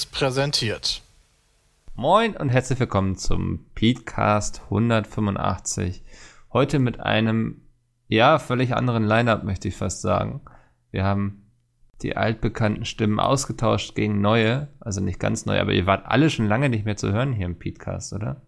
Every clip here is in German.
Seriös präsentiert. Moin und herzlich willkommen zum Petecast 185. Heute mit einem, ja, völlig anderen Line-Up, möchte ich fast sagen. Wir haben die altbekannten Stimmen ausgetauscht gegen neue, also nicht ganz neu, aber ihr wart alle schon lange nicht mehr zu hören hier im Petecast, oder?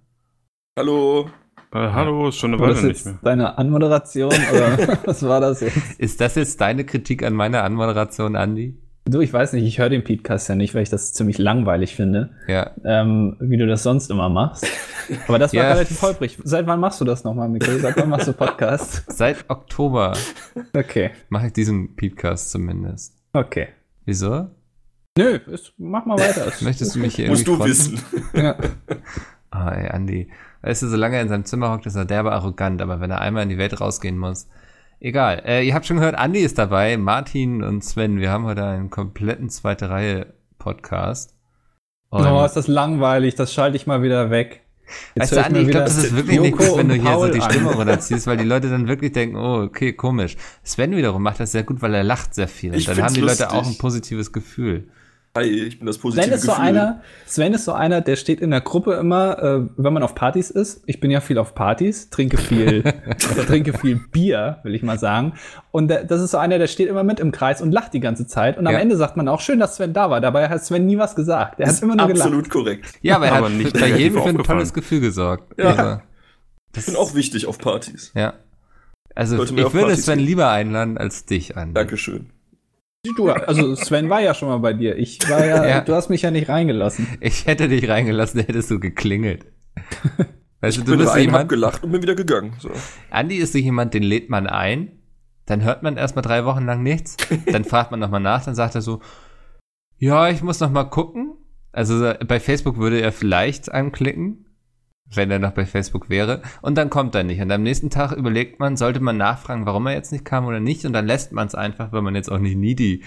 Hallo. Äh, hallo, ist schon eine Weile das nicht jetzt mehr. deine Anmoderation oder was war das jetzt? Ist das jetzt deine Kritik an meiner Anmoderation, Andi? Du, ich weiß nicht, ich höre den Podcast ja nicht, weil ich das ziemlich langweilig finde, Ja. ähm, wie du das sonst immer machst. Aber das war Ja. relativ holprig. Seit wann machst du das nochmal, Mikkel? Seit wann machst du Podcast? Seit Oktober Okay, mache ich diesen Petecast zumindest. okay. Wieso? Nö, ist, mach mal weiter. Möchtest du mich hier Musst du fronten? wissen. Ja. Ah, ey, Andi. Weißt du, solange er in seinem Zimmer hockt, ist er derbe arrogant, aber wenn er einmal in die Welt rausgehen muss. Egal. Äh, ihr habt schon gehört, Andi ist dabei, Martin und Sven. Wir haben heute einen kompletten zweite Reihe Podcast. Und Oh, ist das langweilig, das schalte ich mal wieder weg. weißt höre du, Andi, ich glaube, das ist wirklich Joko nichts, wenn du hier so die an. Stimme runterziehst, weil die Leute dann wirklich denken, oh, okay, komisch. Sven wiederum macht das sehr gut, weil er lacht sehr viel. Und Ich dann haben die Leute lustig. auch ein positives Gefühl. Hi, ich bin das positive Sven ist so Gefühl. einer, Sven ist so einer, der steht in der Gruppe immer, äh, wenn man auf Partys ist. Ich bin ja viel auf Partys, trinke viel, also trinke viel Bier, will ich mal sagen. Und der, das ist so einer, der steht immer mit im Kreis und lacht die ganze Zeit. Und am Ja. Ende sagt man auch, schön, dass Sven da war. Dabei hat Sven nie was gesagt. Er hat ist immer nur gelacht. absolut korrekt. Ja, aber er Aber hat nicht bei jedem für ein tolles Gefühl gesorgt. Ja. Also, Ich bin auch wichtig auf Partys. ja. Also ich würde Partys Sven lieber einladen als dich an. Dankeschön. Du, also Sven war ja schon mal bei dir. Ich war ja, Ja. du hast mich ja nicht reingelassen. Ich hätte dich reingelassen, hättest du geklingelt. Weißt du, Ich du bin bist jemand, gelacht und bin wieder gegangen. So. Andi ist so jemand, den lädt man ein, dann hört man erstmal drei Wochen lang nichts, dann fragt man nochmal nach, dann sagt er so, ja, ich muss nochmal gucken. Also bei Facebook würde er vielleicht anklicken, wenn er noch bei Facebook wäre, und dann kommt er nicht. Und am nächsten Tag überlegt man, sollte man nachfragen, warum er jetzt nicht kam oder nicht, und dann lässt man es einfach, weil man jetzt auch nicht needy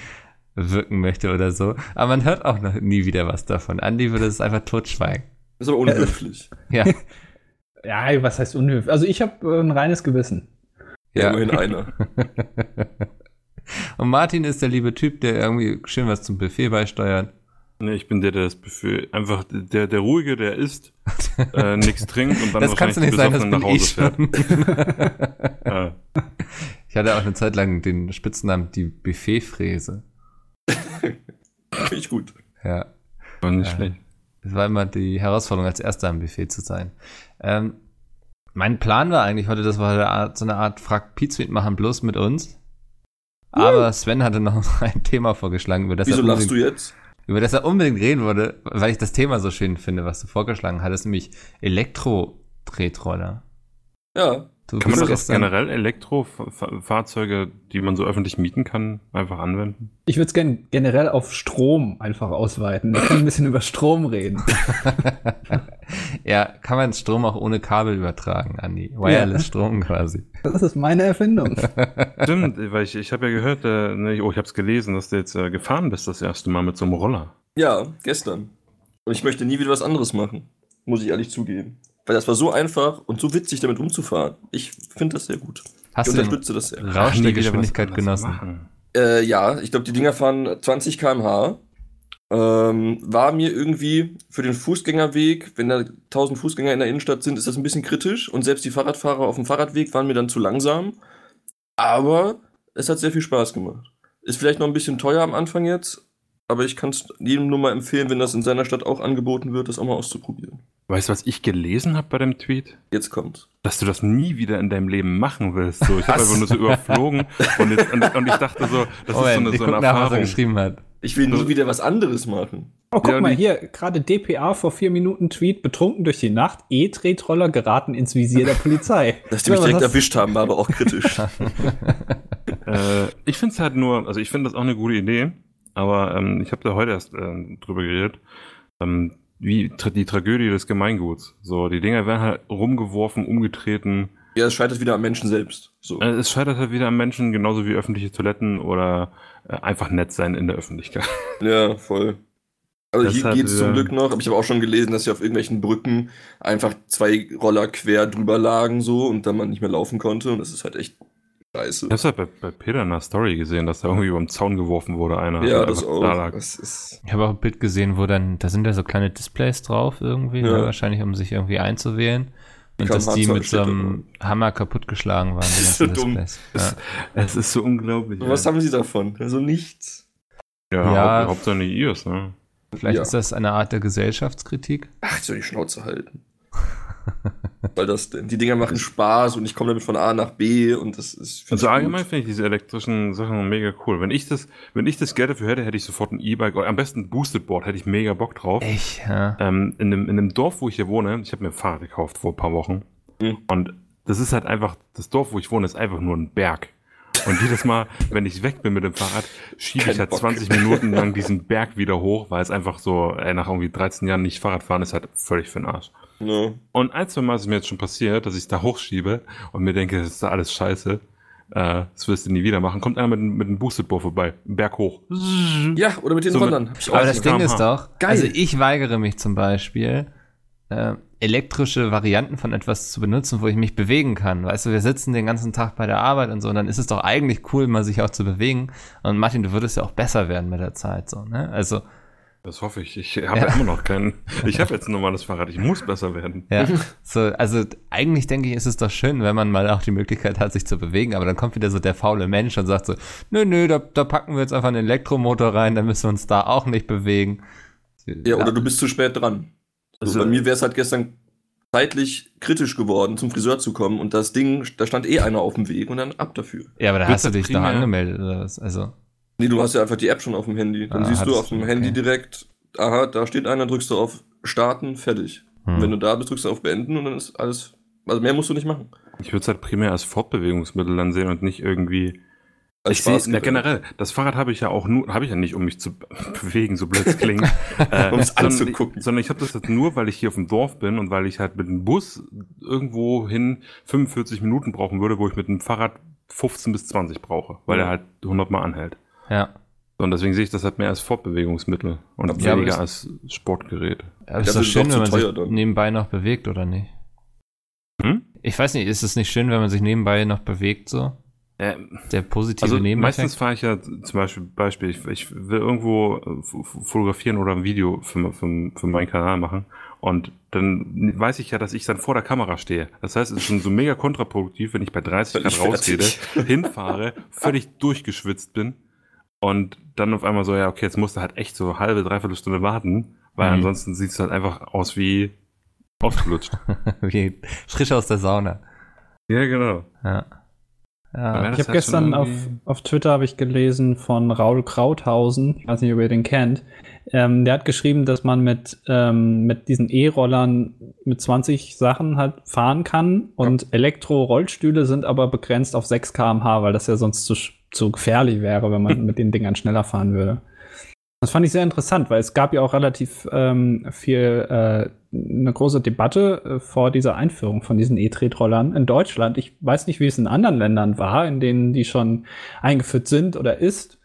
wirken möchte oder so. Aber man hört auch noch nie wieder was davon. Andi würde es einfach totschweigen. Das ist aber unhöflich. Ja, Ja, was heißt unhöflich? Also ich habe äh, ein reines Gewissen. ja. ja. Immerhin einer. Und Martin ist der liebe Typ, der irgendwie schön was zum Buffet beisteuert. Nee, ich bin der, der das Buffet, einfach der, der Ruhige, der isst, äh, nichts trinkt und dann das kannst du nicht wahrscheinlich sein, das ich nach Hause schon. fährt. Äh, ich hatte auch eine Zeit lang den Spitznamen die Buffetfräse. Finde ich gut. Ja, war nicht Ja. schlecht. es war immer die Herausforderung, als Erster am Buffet zu sein. Ähm, mein Plan war eigentlich heute, dass wir so eine Art Frag Pizza machen, bloß mit uns. Aber Sven hatte noch ein Thema vorgeschlagen, über das, Wieso lachst du jetzt? Über das er unbedingt reden würde, weil ich das Thema so schön finde, was du vorgeschlagen hattest, nämlich Elektro-Tretroller. Ja. Du Kann man das gestern- generell Elektrofahrzeuge, die man so öffentlich mieten kann, einfach anwenden? Ich würde es gerne generell auf Strom einfach ausweiten. Wir können ein bisschen über Strom reden. ja, kann man Strom auch ohne Kabel übertragen, Andi. Wireless Strom quasi. Das ist meine Erfindung. Stimmt, weil ich, ich habe ja gehört, äh, ne, oh, ich habe es gelesen, dass du jetzt äh, gefahren bist das erste Mal mit so einem Roller. Ja, gestern. Und ich möchte nie wieder was anderes machen. Muss ich ehrlich zugeben. Weil das war so einfach und so witzig, damit umzufahren. Ich finde das sehr gut. Hast ich du unterstütze das sehr. Rausch der Geschwindigkeit genossen? Äh, ja, ich glaube, die Dinger fahren 20 km/h. Ähm, war mir irgendwie für den Fußgängerweg, wenn da 1000 Fußgänger in der Innenstadt sind, ist das ein bisschen kritisch. Und selbst die Fahrradfahrer auf dem Fahrradweg waren mir dann zu langsam. Aber es hat sehr viel Spaß gemacht. Ist vielleicht noch ein bisschen teuer am Anfang jetzt. Aber ich kann es jedem nur mal empfehlen, wenn das in seiner Stadt auch angeboten wird, das auch mal auszuprobieren. Weißt du, was ich gelesen habe bei dem Tweet? Jetzt kommt's. Dass du das nie wieder in deinem Leben machen willst. So, ich habe einfach nur so überflogen und, jetzt, und, und ich dachte so, das Moment, ist so eine, so eine guck nach, was er Erfahrung. geschrieben hat. Ich will nie wieder was anderes machen. Oh, guck Ja, mal hier, gerade DPA vor vier Minuten Tweet, betrunken durch die Nacht, E-Tretroller geraten ins Visier der Polizei. Dass die mich direkt erwischt haben, war aber auch kritisch. Äh, ich finde es halt nur, also ich finde das auch eine gute Idee, aber ähm, ich habe da heute erst äh, drüber geredet, ähm, wie tra die Tragödie des Gemeinguts. So, die Dinger werden halt rumgeworfen, umgetreten. ja, es scheitert wieder am Menschen selbst. So. Äh, es scheitert halt wieder am Menschen, genauso wie öffentliche Toiletten oder einfach nett sein in der Öffentlichkeit. Ja, voll. Also Das hier hat geht's zum Glück noch, aber ich habe auch schon gelesen, dass hier auf irgendwelchen Brücken einfach zwei Roller quer drüber lagen so und dann man nicht mehr laufen konnte und das ist halt echt Scheiße. Ich hab's halt bei, bei Peter in der Story gesehen, dass da irgendwie über den Zaun geworfen wurde, einer. Ja, das auch. da lag. Das ist, Ich habe auch ein Bild gesehen, wo dann, da sind ja so kleine Displays drauf irgendwie, Ja. ne, wahrscheinlich um sich irgendwie einzuwählen. Und dass die mit so einem Hammer kaputtgeschlagen waren, die Das ist so ganzen dumm. Ja. Es ist so unglaublich. was ey. haben sie davon? Also nichts. ja, Ja. Haupt, Hauptsache die IOS, ne? Vielleicht Ja. ist das eine Art der Gesellschaftskritik. Ach, ich soll die Schnauze halten. Weil das, die Dinger machen Spaß und ich komme damit von A nach B und das ist. find Also ich allgemein finde ich diese elektrischen Sachen mega cool. Wenn ich das, wenn ich das Geld dafür hätte, hätte ich sofort ein E-Bike oder am besten ein Boosted Board, hätte ich mega Bock drauf. Echt, ja. Ähm, in, dem, in dem Dorf, wo ich hier wohne, ich habe mir ein Fahrrad gekauft vor ein paar Wochen. Mhm. Und das ist halt einfach, das Dorf, wo ich wohne, ist einfach nur ein Berg. Und jedes Mal, wenn ich weg bin mit dem Fahrrad, schiebe ich Kein halt Bock. 20 Minuten lang diesen Berg wieder hoch, weil es einfach so, ey, nach irgendwie 13 Jahren nicht Fahrrad fahren, ist halt völlig für den Arsch. Ja. Und ein, zwei Mal ist mir jetzt schon passiert, dass ich es da hochschiebe und mir denke, das ist da alles scheiße. Äh, das wirst du nie wieder machen. Kommt einer mit, einem- mit einem Boosted Board vorbei, Berg hoch. ja, oder mit den So mit- ich auch Aber das. Ding ist doch, Geil. also ich weigere mich zum Beispiel, äh, elektrische Varianten von etwas zu benutzen, wo ich mich bewegen kann. Weißt du, wir sitzen den ganzen Tag bei der Arbeit und so, und dann ist es doch eigentlich cool, mal sich auch zu bewegen. Und Martin, du würdest ja auch besser werden mit der Zeit, so, ne? Also, Das hoffe ich. Ich habe Ja. immer noch keinen. Ich habe jetzt ein normales Fahrrad. Ich muss besser werden. ja, so, also eigentlich denke ich, ist es doch schön, wenn man mal auch die Möglichkeit hat, sich zu bewegen, aber dann kommt wieder so der faule Mensch und sagt so, nö, nö, da, da packen wir jetzt einfach einen Elektromotor rein, dann müssen wir uns da auch nicht bewegen. Ja, oder du bist zu spät dran. Also Also- bei mir wäre es halt gestern zeitlich kritisch geworden, zum Friseur zu kommen und das Ding, da stand eh einer auf dem Weg und dann ab dafür. Ja, aber da Wird hast du dich doch primär- angemeldet oder was? Also, Nee, du hast ja einfach die App schon auf dem Handy. Dann Ah, siehst du auf dem du, Handy okay. direkt, aha, da steht einer, drückst du auf Starten, fertig. hm. Wenn du da bist, drückst du auf Beenden und dann ist alles, also mehr musst du nicht machen. Ich würde es halt primär als Fortbewegungsmittel dann sehen und nicht irgendwie. Als ich sehe, Spaßgerät. generell, das Fahrrad habe ich ja auch nur, habe ich ja nicht, um mich zu bewegen, so blöd es klingt. äh, Um es anzugucken. sondern ich habe das jetzt nur, weil ich hier auf dem Dorf bin und weil ich halt mit dem Bus irgendwo hin 45 Minuten brauchen würde, wo ich mit dem Fahrrad 15 bis 20 brauche, weil Ja. er halt 100 Mal anhält. Ja. Und deswegen sehe ich das halt mehr als Fortbewegungsmittel und Ja, weniger als Sportgerät. Aber ist Das doch ist schön, wenn man sich dann. nebenbei noch bewegt, oder nicht? Hm? Ich weiß nicht, ist es nicht schön, wenn man sich nebenbei noch bewegt, so? Äh, Der positive Also Nebeneffekt? meistens fahre ich ja zum Beispiel, Beispiel ich, ich will irgendwo äh, fotografieren oder ein Video für, für, für meinen Kanal machen und dann weiß ich ja, dass ich dann vor der Kamera stehe. Das heißt, es ist schon so mega kontraproduktiv, wenn ich bei 30 Grad rausgehe, hinfahre, völlig durchgeschwitzt bin und dann auf einmal so, ja, okay, jetzt musst du halt echt so halbe, dreiviertel Stunde warten, weil Mhm. ansonsten sieht es halt einfach aus wie ausgelutscht. Wie frisch aus der Sauna. ja, genau. Ja. Ja. Ich habe halt gestern auf, auf Twitter habe ich gelesen von Raul Krauthausen, ich weiß nicht, ob ihr den kennt. Ähm, der hat geschrieben, dass man mit, ähm, mit diesen E-Rollern mit 20 Sachen halt fahren kann und Elektro-Rollstühle sind aber begrenzt auf 6 km/h, weil das ja sonst zu, zu gefährlich wäre, wenn man mit den Dingern schneller fahren würde. Das fand ich sehr interessant, weil es gab ja auch relativ ähm, viel, äh, eine große Debatte äh, vor dieser Einführung von diesen E-Tretrollern in Deutschland. Ich weiß nicht, wie es in anderen Ländern war, in denen die schon eingeführt sind oder ist.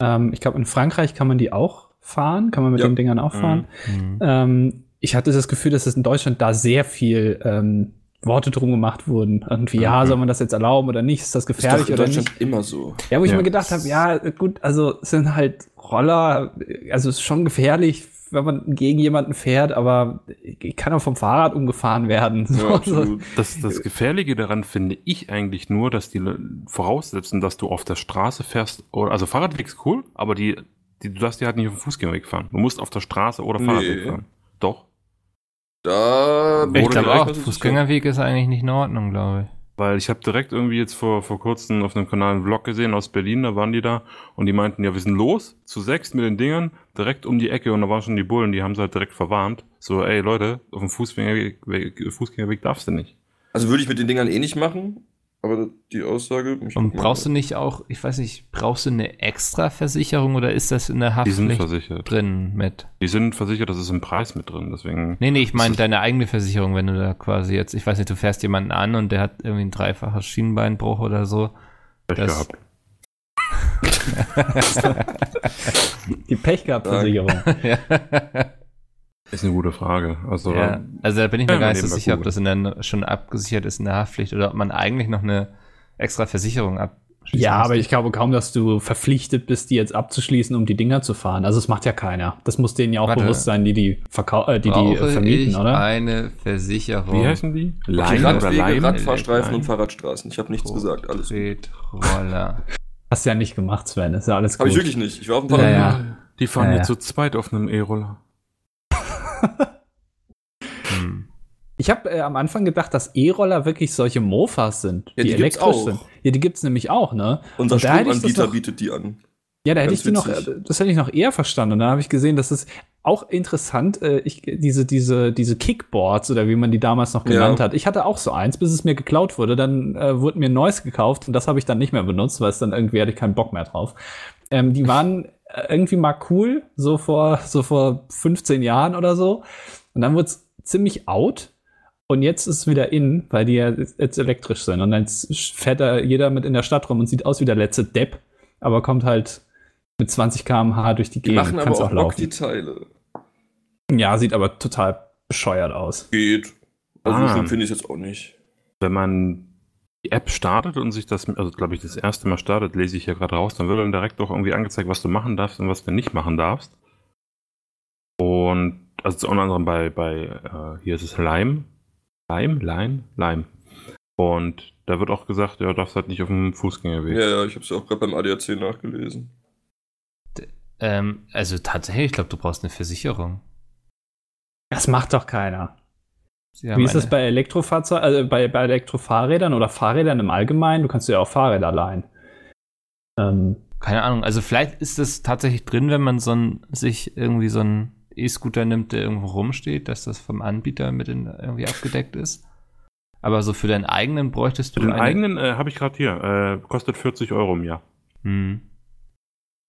Ähm, ich glaube, in Frankreich kann man die auch fahren, kann man mit Ja. den Dingern auch fahren. Mhm. Ähm, ich hatte das Gefühl, dass es in Deutschland da sehr viel ähm, Worte drum gemacht wurden. Irgendwie, ja, soll man das jetzt erlauben oder nicht? Ist das Ist doch gefährlich in oder Deutschland nicht? immer so. Ja, wo ich Ja. mir gedacht habe, ja, gut, also es sind halt Roller, also es ist schon gefährlich, wenn man gegen jemanden fährt, aber ich kann auch vom Fahrrad umgefahren werden. So, Ja, so. Das, das Gefährliche daran finde ich eigentlich nur, dass die voraussetzen, dass du auf der Straße fährst. Oder, also Fahrradweg ist cool, aber die, die, du darfst die halt nicht auf dem Fußgängerweg fahren. Du musst auf der Straße oder Nee. Fahrradweg fahren. Doch. Da Ich glaube auch, Fußgängerweg ist eigentlich nicht in Ordnung, glaube ich. Weil ich habe direkt irgendwie jetzt vor, vor kurzem auf einem Kanal einen Vlog gesehen aus Berlin, da waren die da und die meinten, ja, wir sind los, zu sechs mit den Dingern, direkt um die Ecke und da waren schon die Bullen, die haben sie halt direkt verwarnt. So, ey Leute, auf dem Fußgängerweg, Weg- Fußgängerweg darfst du nicht. Also würde ich mit den Dingern eh nicht machen, aber die Aussage. ich Und brauchst du nicht auch, ich weiß nicht, brauchst du eine extra Versicherung oder ist das in der Die sind versichert. drin mit? Die sind versichert, das ist im Preis mit drin, deswegen. Nee, nee, ich meine deine eigene Versicherung, wenn du da quasi jetzt, ich weiß nicht, du fährst jemanden an und der hat irgendwie ein dreifaches Schienenbeinbruch oder so. Pech das- gehabt. Die Pech gehabt Versicherung. ja. Ist eine gute Frage. Also, ja. Also da bin ich mir Ja, gar nicht so sicher, ob das in der, schon abgesichert ist in der Haftpflicht oder ob man eigentlich noch eine extra Versicherung ab. Ja, aber ich glaube kaum, dass du verpflichtet bist, die jetzt abzuschließen, um die Dinger zu fahren. Also es macht ja keiner. Das muss denen ja auch Warte. bewusst sein, die die, verkau äh, die, die äh, vermieten, ich oder? eine Versicherung. Wie heißen die? Okay, Leine oder Radwege, Leim? Radfahrstreifen Leim? und Fahrradstraßen. Ich habe nichts gesagt. Alles. Tretroller. Hast du ja nicht gemacht, Sven. Ist ja alles Habe gut. ich wirklich nicht. Ich war auf dem Ja, Fahrrad. ja. Die fahren Ja, ja, ja. zu zweit auf einem E-Roller. Hm. Ich habe äh, am Anfang gedacht, dass E-Roller wirklich solche Mofas sind, Ja, die, die elektrisch sind. Ja, die gibt's nämlich auch, ne? Unser Stromanbieter bietet die an. Ja, da hätte Ganz ich die noch, äh, das hätte ich noch eher verstanden. Und dann habe ich gesehen, das ist auch interessant, äh, ich, diese, diese, diese Kickboards oder wie man die damals noch genannt Ja. hat. Ich hatte auch so eins, bis es mir geklaut wurde. Dann äh, wurde mir ein neues gekauft und das habe ich dann nicht mehr benutzt, weil es dann irgendwie hatte ich keinen Bock mehr drauf. Ähm, die waren irgendwie mal cool, so vor, so vor 15 Jahren oder so. Und dann wurde es ziemlich out. Und jetzt ist es wieder in, weil die ja jetzt elektrisch sind. Und dann fährt da jeder mit in der Stadt rum und sieht aus wie der letzte Depp, aber kommt halt mit 20 km/h durch die Die Gegend. machen aber Kann's auch Bock, laufen. die Teile. Ja, sieht aber total bescheuert aus. Geht. Also Ah. finde ich es jetzt auch nicht. Wenn man die App startet und sich das, also glaube ich, das erste Mal startet, lese ich hier gerade raus, dann wird dann direkt auch irgendwie angezeigt, was du machen darfst und was du nicht machen darfst. Und also unter anderem bei, bei äh, hier ist es Lime. Lime? Lime? Lime. Und da wird auch gesagt, ja, du darfst halt nicht auf dem Fußgängerweg. Ja, ja, ich habe es auch gerade beim ADAC nachgelesen. Ähm, also tatsächlich, ich glaube, du brauchst eine Versicherung. Das macht doch keiner. Sie haben Wie ist das bei Elektrofahrzeugen, also bei, bei Elektrofahrrädern oder Fahrrädern im Allgemeinen? Du kannst ja auch Fahrräder leihen. Ähm, Keine Ahnung. Also vielleicht ist das tatsächlich drin, wenn man so ein, sich irgendwie so einen E-Scooter nimmt, der irgendwo rumsteht, dass das vom Anbieter mit in, irgendwie abgedeckt ist. Aber so für deinen eigenen bräuchtest du Den eine- eigenen äh, habe ich gerade hier. Äh, kostet 40 Euro im Jahr. Hm.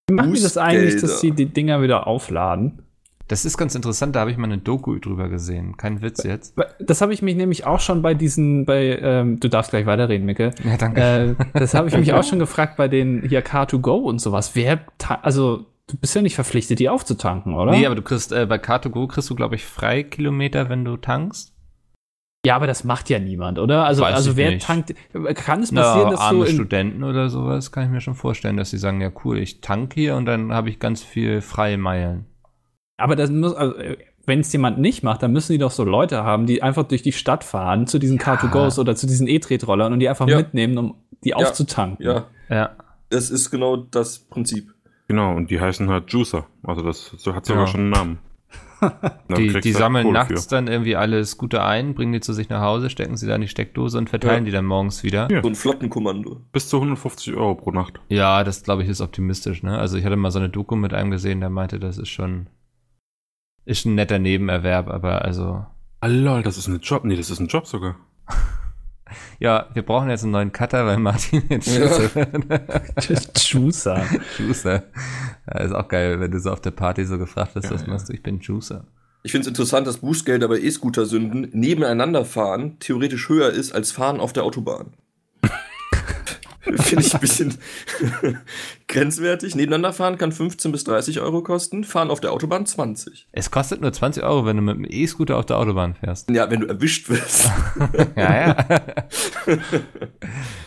wie machen die das eigentlich, dass sie die Dinger wieder aufladen? Das ist ganz interessant, da habe ich mal eine Doku drüber gesehen. Kein Witz jetzt. Das habe ich mich nämlich auch schon bei diesen, bei, ähm, du darfst gleich weiterreden, Micke. Ja, danke. Äh, das habe ich mich auch schon gefragt bei den hier Car2Go und sowas. Wer, also du bist ja nicht verpflichtet, die aufzutanken, oder? Nee, aber du kriegst äh, bei Car2Go kriegst du, glaube ich, Freikilometer, wenn du tankst. ja, aber das macht ja niemand, oder? Also, Weiß also wer nicht. tankt, kann es Na, passieren, dass du arme in, Studenten oder sowas kann ich mir schon vorstellen, dass sie sagen, ja cool, ich tank hier und dann habe ich ganz viel freie Meilen. Aber das muss, also, wenn es jemand nicht macht, dann müssen die doch so Leute haben, die einfach durch die Stadt fahren zu diesen Car2Gos oder zu diesen E-Tretrollern und die einfach Ja. mitnehmen, um die aufzutanken. Ja, Ja. das ist genau das Prinzip. Genau, und die heißen halt Juicer. Also das hat sogar Ja. schon einen Namen. Die, die halt sammeln Kohle nachts dann irgendwie alle Scooter ein, bringen die zu sich nach Hause, stecken sie da in die Steckdose und verteilen Ja. die dann morgens wieder. Ja. So ein Flottenkommando. Bis zu 150 Euro pro Nacht. Ja, das glaube ich ist optimistisch, ne? Also ich hatte mal so eine Doku mit einem gesehen, der meinte, das ist schon ist ein netter Nebenerwerb, aber also Ah, lol, das ist ein Job. Nee, das ist ein Job sogar. ja, wir brauchen jetzt einen neuen Cutter, weil Martin jetzt Ja. Juicer. Juicer. Ja, ist auch geil, wenn du so auf der Party so gefragt wirst, Ja, was ja. machst du? Ich bin Juicer. Ich finde es interessant, dass Bußgelder bei E-Scooter-Sünden nebeneinander fahren theoretisch höher ist als Fahren auf der Autobahn. Finde ich ein bisschen grenzwertig. Nebeneinander fahren kann 15 bis 30 Euro kosten, fahren auf der Autobahn 20. Es kostet nur 20 Euro, wenn du mit dem E-Scooter auf der Autobahn fährst. Ja, wenn du erwischt wirst. Ja, ja.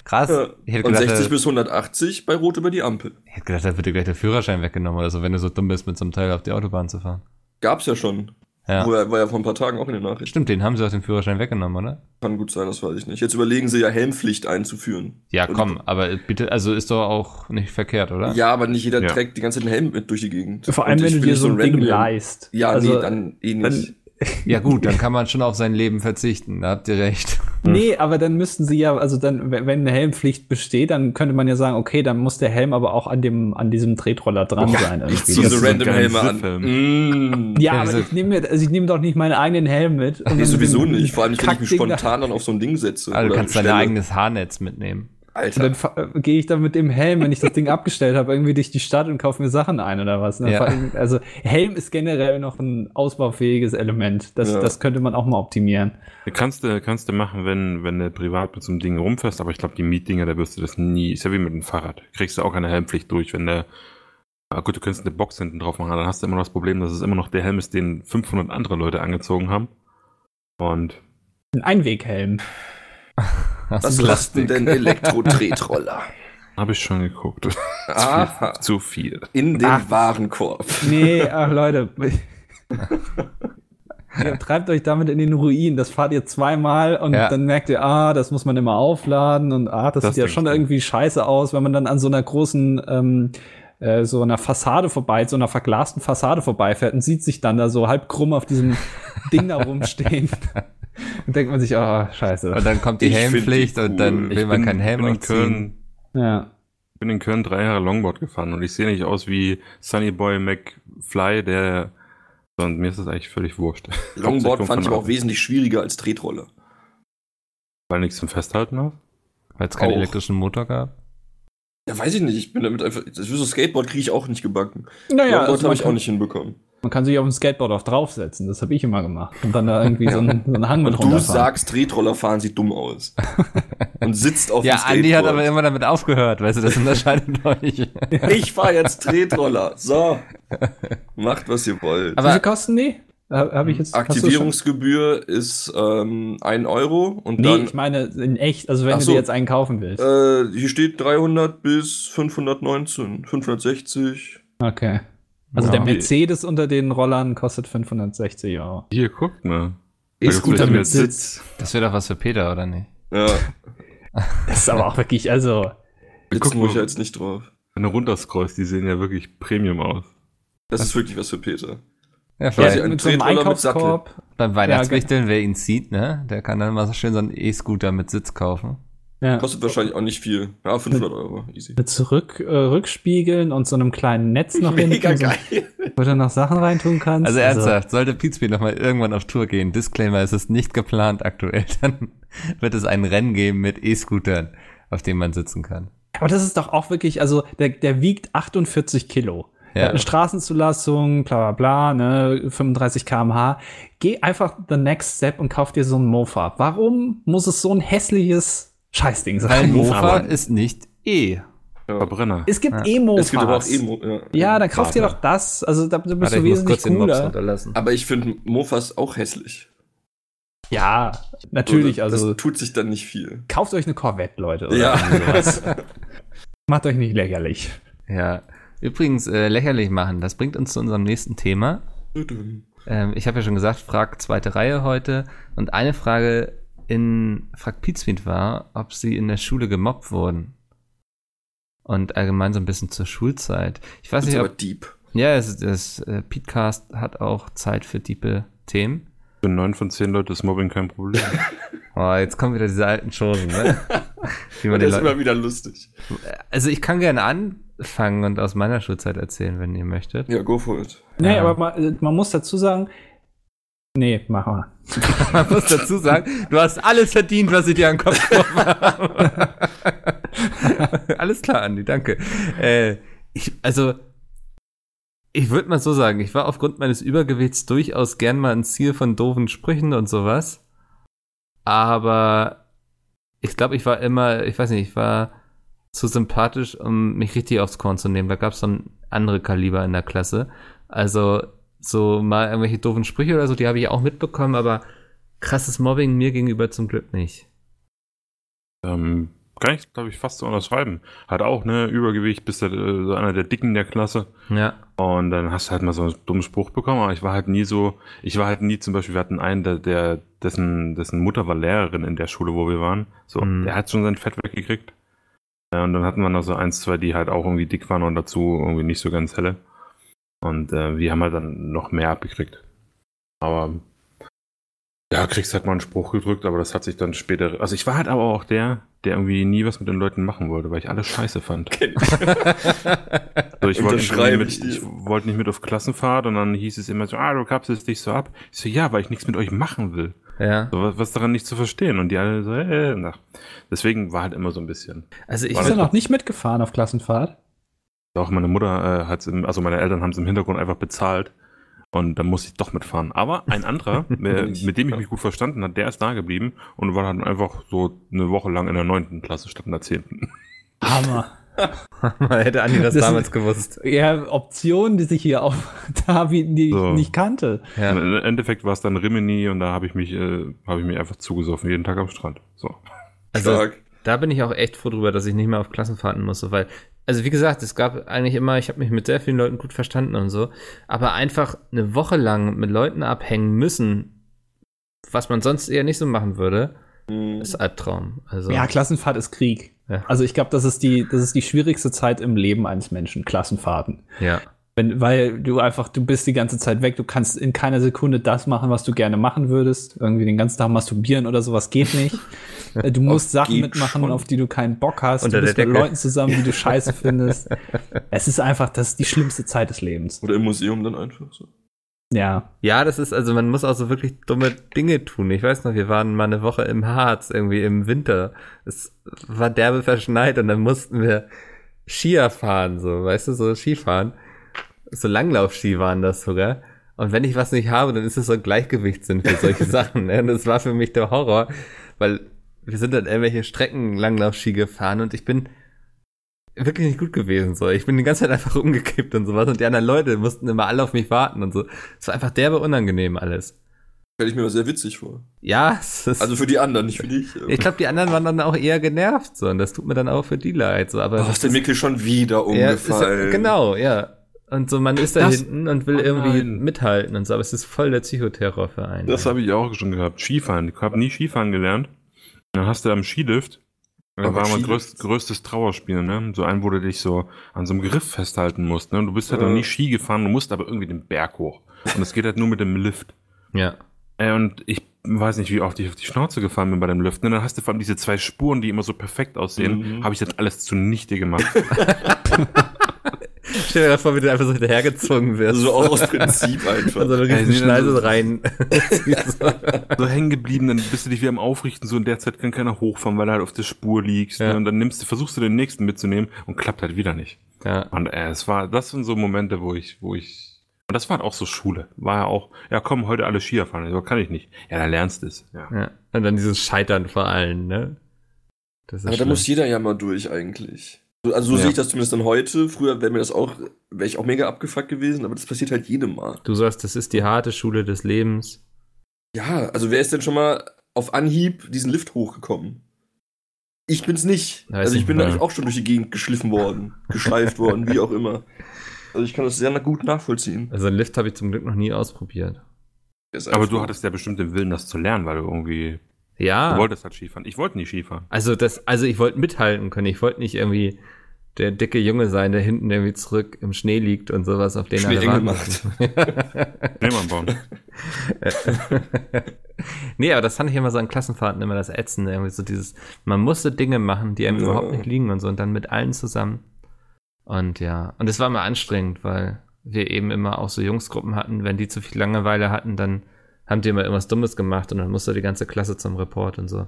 Krass. Hätte Und gedacht, 60 da- bis 180 bei Rot über die Ampel. ich hätte gedacht, da wird dir gleich der Führerschein weggenommen oder so, wenn du so dumm bist, mit so einem Teil auf die Autobahn zu fahren. Gab's ja schon. Ja. War, ja- war ja vor ein paar Tagen auch in den Nachrichten. Stimmt, den haben sie auch den Führerschein weggenommen, oder? Kann gut sein, das weiß ich nicht. Jetzt überlegen sie ja Helmpflicht einzuführen. Ja, Und- komm, aber bitte, also ist doch auch nicht verkehrt, oder? Ja, aber nicht jeder Ja. trägt die ganze Zeit einen Helm mit durch die Gegend. Vor allem, wenn du dir so ein Ding leist. Ja, also, nee, dann eh nicht. dann- Ja, gut, dann kann man schon auf sein Leben verzichten, da habt ihr recht. Nee, aber dann müssten sie ja, also dann, wenn eine Helmpflicht besteht, dann könnte man ja sagen, okay, dann muss der Helm aber auch an dem, an diesem Tretroller dran sein. ich Irgendwie. so random Helme an. Mm. ja, Ja, aber also- ich nehme mir, also ich nehme doch nicht meinen eigenen Helm mit. und Nee, sowieso nicht. Vor allem nicht, wenn ich mich spontan dann auf so ein Ding setze. Also du oder kannst dein eigenes Haarnetz mitnehmen. Und Alter. dann fa- äh, gehe ich dann mit dem Helm, wenn ich das Ding abgestellt habe, irgendwie durch die Stadt und kaufe mir Sachen ein oder was. Ne? Ja. Also Helm ist generell noch ein ausbaufähiges Element. Das, Ja. das könnte man auch mal optimieren. Kannst du, kannst du machen, wenn, wenn du privat mit so einem Ding rumfährst, aber ich glaube, die Mietdinger, da wirst du das nie, ist ja wie mit dem Fahrrad. Kriegst du auch keine Helmpflicht durch, wenn der, ah gut, du könntest eine Box hinten drauf machen, aber dann hast du immer noch das Problem, dass es immer noch der Helm ist, den 500 andere Leute angezogen haben. Und Ein Einweghelm. Was kosten denn Elektro-Tretroller? Habe ich schon geguckt. Aha. Zu viel. In den Ach. Warenkorb. Nee, ach Leute. Ihr treibt euch damit in den Ruin. Das fahrt ihr zweimal und Ja. dann merkt ihr, ah, das muss man immer aufladen und ah, das, Das sieht ja schon irgendwie scheiße aus, wenn man dann an so einer großen, ähm, äh, so einer Fassade vorbei, so einer verglasten Fassade vorbeifährt und sieht sich dann da so halb krumm auf diesem Ding da rumstehen. Und denkt man sich, ah, scheiße. Und dann kommt die Ich find die Helmpflicht und dann cool. will man keinen Helm bin in anziehen. Köln, Ja. bin in Köln drei Jahre Longboard gefahren und ich sehe nicht aus wie Sunny Boy McFly, der. Und mir ist das eigentlich völlig wurscht. Longboard fand ich aber auch wesentlich schwieriger als Tretroller. Weil nichts zum Festhalten hast. Weil es keinen Auch. elektrischen Motor gab. Ja, weiß ich nicht. Ich bin damit einfach. Das so Skateboard kriege ich auch nicht gebacken. Naja, Longboard also habe ich auch nicht hinbekommen. Man kann sich auf dem Skateboard auch draufsetzen. Das habe ich immer gemacht. Und dann da irgendwie so einen, so einen Hang mit Und du runterfahren. sagst, Tretroller fahren sieht dumm aus. Und sitzt auf Ja, dem Skateboard. Andi hat aber immer damit aufgehört, weißt du, das unterscheidet euch. Ich fahre jetzt Tretroller. So. Macht, was ihr wollt. Aber- Wie viel kosten die? Habe hab ich jetzt du Aktivierungsgebühr ist ähm, 1 Euro und Nee, dann ich meine in echt, also wenn Ach du so. dir jetzt einen kaufen willst. äh, hier steht 300 bis 519, 560. Okay. Also Ja. der Mercedes unter den Rollern kostet 560 Euro. Hier, guckt mal. E-Scooter mit mit Sitz. Das wäre doch was für Peter, oder nicht? Ja, Das ist aber auch wirklich, also. sitzen Guck muss ich jetzt nicht drauf. Wenn du runterscrollst, die sehen ja wirklich Premium aus. Das ist wirklich was für Peter. Ja, Ja, vielleicht ein mit so einem. Einkaufskorb. beim Weihnachtswichteln, wer ihn sieht, ne, der kann dann mal so schön so einen E-Scooter mit Sitz kaufen. Ja. Kostet wahrscheinlich auch nicht viel. Ja, 500 Euro. Easy. Mit zurück, äh, Rückspiegeln und so einem kleinen Netz noch Mega hinten, geil. So, wo du noch Sachen reintun kannst. Also ernsthaft, sollte Pizmeet noch mal irgendwann auf Tour gehen, Disclaimer, es ist nicht geplant aktuell, dann wird es ein Rennen geben mit E-Scootern, auf dem man sitzen kann. Aber das ist doch auch wirklich, also der, der wiegt 48 Kilo. Ja. eine Straßenzulassung, bla bla bla, ne, 35 km/h. Geh einfach the next step und kauf dir so ein Mofa. Warum muss es so ein hässliches Scheißding sein? Mofa aber- ist nicht E. Verbrenner. Es gibt Ja. E-Mofas. Es gibt aber auch Emo. Ja, Ja, dann kauf dir Warte. doch das. Also da, bist Warte, du wesentlich cooler. Aber ich finde Mofas auch hässlich. Ja, natürlich. So, Also Das tut sich dann nicht viel. kauft euch eine Corvette, Leute. Oder Ja. irgendwie sowas. Macht euch nicht lächerlich. Ja, übrigens, äh, lächerlich machen, das bringt uns zu unserem nächsten Thema. Ähm, ich habe ja schon gesagt, Frag zweite Reihe heute. Und eine Frage in Frag Pizmeet war, ob sie in der Schule gemobbt wurden. Und allgemein so ein bisschen zur Schulzeit. Ich weiß Das ist nicht, aber ob. deep. Ja, es, das äh, Petecast hat auch Zeit für diepe Themen. Für neun von zehn Leute ist Mobbing kein Problem. Oh, jetzt kommen wieder diese alten Chosen, ne? Wie man das ist immer wieder lustig. also ich kann gerne anfangen und aus meiner Schulzeit erzählen, wenn ihr möchtet. Ja, go for it. Nee, Ja. aber man, man muss dazu sagen, nee, mach mal. Man muss dazu sagen, du hast alles verdient, was ich dir an den Kopf habe. alles klar, Andi, danke. Äh, ich, also, ich würde mal so sagen, ich war aufgrund meines Übergewichts durchaus gern mal ein Ziel von doofen Sprüchen und sowas. Aber ich glaube, ich war immer, ich weiß nicht, ich war zu sympathisch, um mich richtig aufs Korn zu nehmen. Da gab es dann andere Kaliber in der Klasse. Also so mal irgendwelche doofen Sprüche oder so, die habe ich auch mitbekommen, aber krasses Mobbing mir gegenüber zum Glück nicht. ähm, kann ich, glaube ich, fast so unterschreiben. Hat auch, ne, Übergewicht, bist du äh, so einer der Dicken der Klasse. Ja. Und dann hast du halt mal so einen dummen Spruch bekommen, aber ich war halt nie so, ich war halt nie zum Beispiel, wir hatten einen, der, der dessen, dessen Mutter war Lehrerin in der Schule, wo wir waren. So, Mhm. der hat schon sein Fett weggekriegt. Ja, und dann hatten wir noch so eins, zwei, die halt auch irgendwie dick waren und dazu irgendwie nicht so ganz helle. Und äh, wir haben halt dann noch mehr abgekriegt. Aber ja, kriegst halt mal einen Spruch gedrückt, aber das hat sich dann später. Also ich war halt aber auch der, der irgendwie nie was mit den Leuten machen wollte, weil ich alles scheiße fand. So, ich wollte nicht, mit, ich wollte nicht mit auf Klassenfahrt und dann hieß es immer so, ah, du kapselst dich so ab. Ich so, ja, weil ich nichts mit euch machen will. ja. So, was, was daran nicht zu verstehen? Und die alle so, äh, na. Deswegen war halt immer so ein bisschen. Also ich das- er noch nicht mitgefahren auf Klassenfahrt? Auch meine Mutter äh, hat im, also meine Eltern haben es im Hintergrund einfach bezahlt. Und dann musste ich doch mitfahren. Aber ein anderer, äh, mit dem ich mich gut verstanden hat, der ist da geblieben und war dann einfach so eine Woche lang in der neunten Klasse statt in der zehnten. Hammer. hätte Andi das, Das- damals gewusst. Ja, Optionen, die sich hier auf da bieten, die So. ich nicht kannte. Ja. Im Endeffekt war es dann Rimini und da habe ich mich, äh, habe ich mich einfach zugesoffen jeden Tag am Strand. So. Also Stark. Da bin ich auch echt froh drüber, dass ich nicht mehr auf Klassenfahrten musste, weil, also wie gesagt, es gab eigentlich immer, ich habe mich mit sehr vielen Leuten gut verstanden und so, aber einfach eine Woche lang mit Leuten abhängen müssen, was man sonst eher nicht so machen würde, Mhm. ist Albtraum. Also, Ja, Klassenfahrt ist Krieg. Ja. Also ich glaube, das ist die, das ist die schwierigste Zeit im Leben eines Menschen, Klassenfahrten. ja. Wenn, weil du einfach, du bist die ganze Zeit weg, du kannst in keiner Sekunde das machen, was du gerne machen würdest. Irgendwie den ganzen Tag masturbieren oder sowas geht nicht. Äh, du musst Sachen mitmachen, schon. auf die du keinen Bock hast. Unter du bist der mit Decke. Leuten zusammen, die du scheiße findest. Es ist einfach, das ist die schlimmste Zeit des Lebens. Oder im Museum dann einfach so. Ja. Ja, das ist, also man muss auch so wirklich dumme Dinge tun. Ich weiß noch, wir waren mal eine Woche im Harz, irgendwie im Winter. Es war derbe verschneit und dann mussten wir Skier fahren, so, weißt du, so Skifahren. So Langlaufski waren das sogar. Und wenn ich was nicht habe, dann ist es so ein Gleichgewichtssinn für solche Sachen. Ne? Und das war für mich der Horror, weil wir sind dann irgendwelche Strecken Langlaufski gefahren und ich bin wirklich nicht gut gewesen. So, ich bin die ganze Zeit einfach umgekippt und sowas und die anderen Leute mussten immer alle auf mich warten und so. Es war einfach derbe unangenehm alles. Stell ich mir aber sehr witzig vor. Ja, es ist, Also für die anderen, nicht für dich. ich glaube, die anderen waren dann auch eher genervt so und das tut mir dann auch für die leid. So, aber Oh, ist der Mikkel schon wieder ja, es ist, umgefallen. genau, ja. Und so, man ist da Das- hinten und will Oh irgendwie nein. mithalten und so, aber es ist voll der Psychoterror für einen. Das habe ich auch schon gehabt. Skifahren. Ich habe nie Skifahren gelernt. Dann hast du am Skilift, da Aber war mein Skilift? größt, größtes Trauerspiel, ne? So ein, wo du dich so an so einem Griff festhalten musst, ne? Und du bist halt Ja. noch nie Ski gefahren, du musst aber irgendwie den Berg hoch. Und es geht halt nur mit dem Lift. ja. Äh, und ich weiß nicht, wie oft ich auf die Schnauze gefallen bin bei dem Lift. Ne? Dann hast du vor allem diese zwei Spuren, die immer so perfekt aussehen. Mhm. Habe ich das alles zunichte gemacht. Stell dir vor, wie du einfach so hinterhergezogen wirst. So auch aus Prinzip einfach. Also eine riesen Schneise so- rein. so hängen geblieben, dann bist du dich wieder am Aufrichten, so in der Zeit kann keiner hochfahren, weil du halt auf der Spur liegst. Ja. Ne? Und dann nimmst du, versuchst du den nächsten mitzunehmen und klappt halt wieder nicht. ja. Und äh, es war, das sind so Momente, wo ich, wo ich. Und das war halt auch so Schule. War ja auch, ja komm, heute alle Skier fahren. So kann ich nicht. Ja, dann lernst du es. Ja. ja. Und dann dieses Scheitern vor allen, ne? Das ist Aber da schlimm. muss jeder ja mal durch eigentlich. Also so Ja. sehe ich das zumindest dann heute. Früher wäre mir das auch, wäre ich auch mega abgefuckt gewesen, aber das passiert halt jedem Mal. Du sagst, das ist die harte Schule des Lebens. Ja, also wer ist denn schon mal auf Anhieb diesen Lift hochgekommen? Ich bin's nicht. Weiß also ich nicht, bin eigentlich auch schon durch die Gegend geschliffen worden, geschleift worden, wie auch immer. Also ich kann das sehr gut nachvollziehen. Also einen Lift habe ich zum Glück noch nie ausprobiert. Aber du hattest ja bestimmt den Willen, das zu lernen, weil du irgendwie, Ja. du wolltest halt Skifahren. Ich wollte nie Skifahren. Also das, also ich wollte mithalten können. Ich wollte nicht irgendwie der dicke Junge sein, der hinten irgendwie zurück im Schnee liegt und sowas, auf den alle warten. Schneemann bauen. nee, aber das fand ich immer so an Klassenfahrten immer das Ätzende. Irgendwie so dieses, man musste Dinge machen, die einem Ja. überhaupt nicht liegen und so und dann mit allen zusammen. Und ja, und es war immer anstrengend, weil wir eben immer auch so Jungsgruppen hatten. Wenn die zu viel Langeweile hatten, dann haben die immer irgendwas Dummes gemacht und dann musste die ganze Klasse zum Report und so.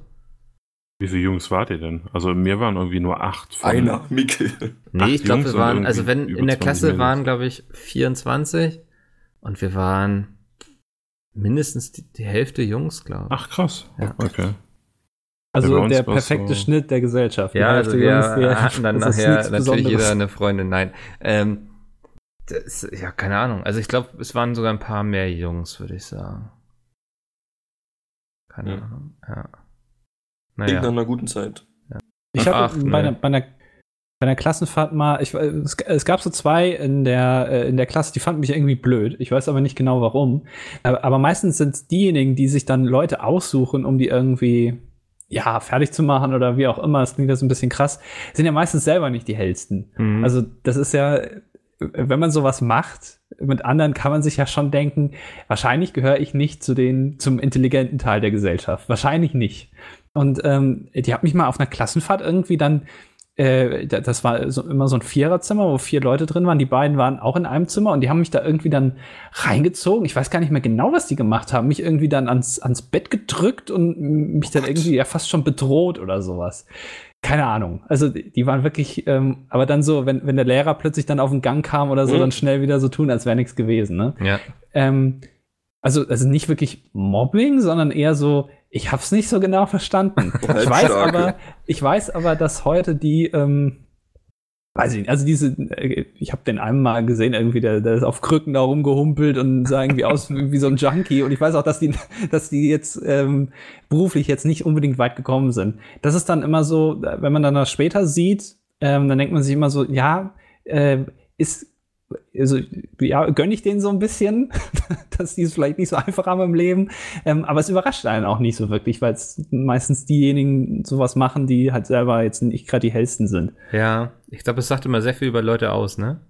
Wie viele Jungs wart ihr denn? Also mir waren irgendwie nur acht. Von, Einer, Mikkel. Nee, ich glaube, wir waren, also wenn in der über 20 Klasse Mädels. waren, glaube ich, 24 und wir waren mindestens die, die Hälfte Jungs, glaube ich. Ach krass. Ja. Okay. Also der perfekte so- Schnitt der Gesellschaft. Die Ja, Hälfte also wir Jungs, die Hälfte- hatten dann nachher natürlich Besonderes. jeder eine Freundin. Nein, ähm, das, ja, keine Ahnung. Also ich glaube, es waren sogar ein paar mehr Jungs, würde ich sagen. Keine Ja. Ahnung. Ja. Klingt nach Naja. einer guten Zeit. Ich Und habe bei, ne? einer, bei, einer, bei einer Klassenfahrt mal, ich, es, es gab so zwei in der, äh, in der Klasse, die fanden mich irgendwie blöd. Ich weiß aber nicht genau warum. Aber, aber meistens sind es diejenigen, die sich dann Leute aussuchen, um die irgendwie ja, fertig zu machen oder wie auch immer. Das klingt das ein bisschen krass. Sind ja meistens selber nicht die hellsten. Mhm. Also, das ist ja, wenn man sowas macht, mit anderen kann man sich ja schon denken, wahrscheinlich gehöre ich nicht zu den, zum intelligenten Teil der Gesellschaft. Wahrscheinlich nicht. Und ähm, die hat mich mal auf einer Klassenfahrt irgendwie dann, äh, da- das war so, immer so ein Viererzimmer, wo vier Leute drin waren. Die beiden waren auch in einem Zimmer und die haben mich da irgendwie dann reingezogen. Ich weiß gar nicht mehr genau, was die gemacht haben. Mich irgendwie dann ans, ans Bett gedrückt und mich dann irgendwie ja fast schon bedroht oder sowas. Keine Ahnung. Also die die waren wirklich, ähm, aber dann so, wenn, wenn der Lehrer plötzlich dann auf den Gang kam oder so, Mhm. dann schnell wieder so tun, als wäre nichts gewesen. Ne? ja. Ähm, also, also nicht wirklich Mobbing, sondern eher so, ich hab's nicht so genau verstanden. ich weiß aber, ich weiß aber, dass heute die, ähm, weiß ich nicht, also diese, äh, ich habe den einmal gesehen, irgendwie, der, der ist auf Krücken da rumgehumpelt und sah irgendwie aus wie, wie so ein Junkie. Und ich weiß auch, dass die, dass die jetzt ähm, beruflich jetzt nicht unbedingt weit gekommen sind. Das ist dann immer so, wenn man dann das später sieht, ähm, dann denkt man sich immer so, ja, äh, ist also ja, gönne ich denen so ein bisschen, dass die es vielleicht nicht so einfach haben im Leben. Ähm, aber es überrascht einen auch nicht so wirklich, weil es meistens diejenigen sowas machen, die halt selber jetzt nicht gerade die hellsten sind. Ja, ich glaube, es sagt immer sehr viel über Leute aus, ne?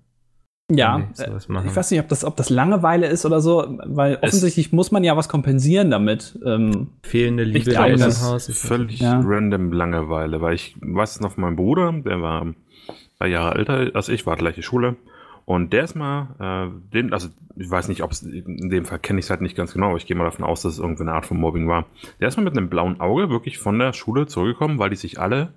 Ja, äh, ich weiß nicht, ob das, ob das Langeweile ist oder so, weil es offensichtlich muss man ja was kompensieren damit. Ähm, fehlende Liebe im Elternhaus. Völlig ja. random Langeweile, weil ich weiß noch, mein Bruder, der war drei Jahre älter als ich, war gleiche Schule. Und der ist mal, äh, den, also ich weiß nicht, ob es in dem Fall kenne ich es halt nicht ganz genau, aber ich gehe mal davon aus, dass es irgendeine Art von Mobbing war. Der ist mal mit einem blauen Auge wirklich von der Schule zurückgekommen, weil die sich alle,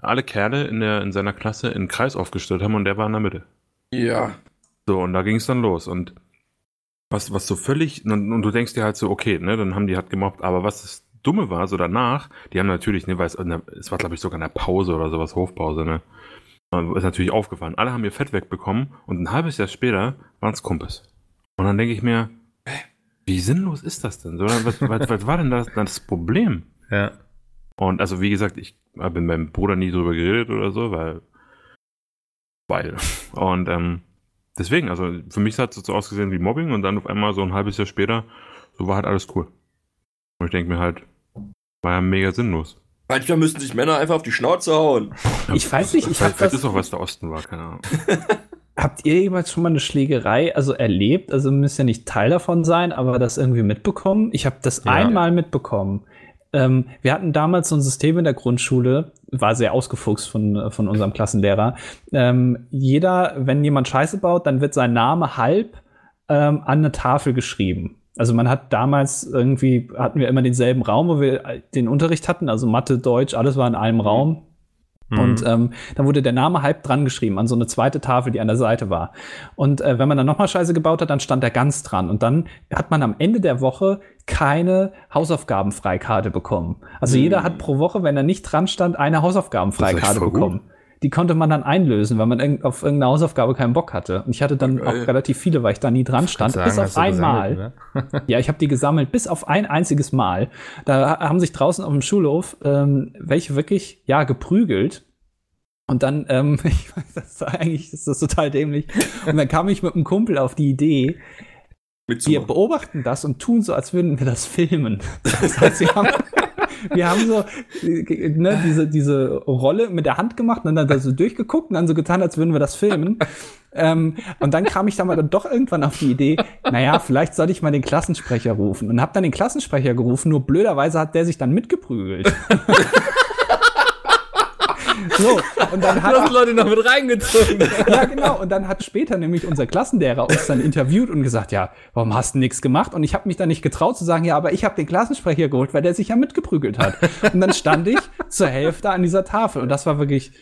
alle Kerle in, der, in seiner Klasse in den Kreis aufgestellt haben und der war in der Mitte. Ja. So, und da ging es dann los. Und was, was so völlig, und, und, du denkst dir halt so, okay, ne, dann haben die halt gemobbt, aber was das Dumme war, so danach, die haben natürlich, ne, weil es, es war, glaube ich, sogar in der Pause oder sowas, Hofpause, ne, ist natürlich aufgefallen. Alle haben ihr Fett wegbekommen und ein halbes Jahr später waren es Kumpels. Und dann denke ich mir, wie sinnlos ist das denn? was, was, was, war denn das, das Problem? Ja. Und also, wie gesagt, ich habe mit meinem Bruder nie drüber geredet oder so, weil. Weil. Und ähm, deswegen, also für mich hat es so ausgesehen wie Mobbing und dann auf einmal so ein halbes Jahr später, so war halt alles cool. Und ich denke mir halt, war ja mega sinnlos. Manchmal müssten sich Männer einfach auf die Schnauze hauen. Ich weiß nicht, ich habe das... ist auch, was der Osten war, keine Ahnung. Habt ihr jemals schon mal eine Schlägerei also erlebt? Also müsst ja nicht Teil davon sein, aber das irgendwie mitbekommen? Ich habe das ja. einmal mitbekommen. Ähm, wir hatten damals so ein System in der Grundschule, war sehr ausgefuchst von, von unserem Klassenlehrer. Ähm, jeder, wenn jemand Scheiße baut, dann wird sein Name halb ähm, an eine Tafel geschrieben. Also man hat damals irgendwie, hatten wir immer denselben Raum, wo wir den Unterricht hatten, also Mathe, Deutsch, alles war in einem Raum. Mhm. Und ähm, dann wurde der Name halb dran geschrieben an so eine zweite Tafel, die an der Seite war. Und äh, wenn man dann nochmal Scheiße gebaut hat, dann stand er ganz dran. Und dann hat man am Ende der Woche keine Hausaufgabenfreikarte bekommen. Also mhm. jeder hat pro Woche, wenn er nicht dran stand, eine Hausaufgabenfreikarte bekommen. Gut die konnte man dann einlösen, weil man auf irgendeine Hausaufgabe keinen Bock hatte. Und ich hatte dann auch relativ viele, weil ich da nie dran stand. Sagen, bis auf einmal. ja, ich habe die gesammelt, bis auf ein einziges Mal. Da haben sich draußen auf dem Schulhof ähm, welche wirklich, ja, geprügelt. Und dann, ähm, ich weiß, das ist eigentlich ist das total dämlich. Und dann kam ich mit einem Kumpel auf die Idee, wir beobachten das und tun so, als würden wir das filmen. Das heißt, wir haben, wir haben so ne, diese, diese Rolle mit der Hand gemacht und dann da so durchgeguckt und dann so getan, als würden wir das filmen. Ähm, und dann kam ich dann mal doch irgendwann auf die Idee, naja, vielleicht sollte ich mal den Klassensprecher rufen. Und habe dann den Klassensprecher gerufen, nur blöderweise hat der sich dann mitgeprügelt. So, und dann hat. Du hast Leute noch mit reingezogen. ja, genau. Und dann hat später nämlich unser Klassenlehrer uns dann interviewt und gesagt, ja, warum hast du nichts gemacht? Und ich habe mich dann nicht getraut zu sagen, ja, aber ich habe den Klassensprecher geholt, weil der sich ja mitgeprügelt hat. Und dann stand ich zur Hälfte an dieser Tafel. Und das war wirklich,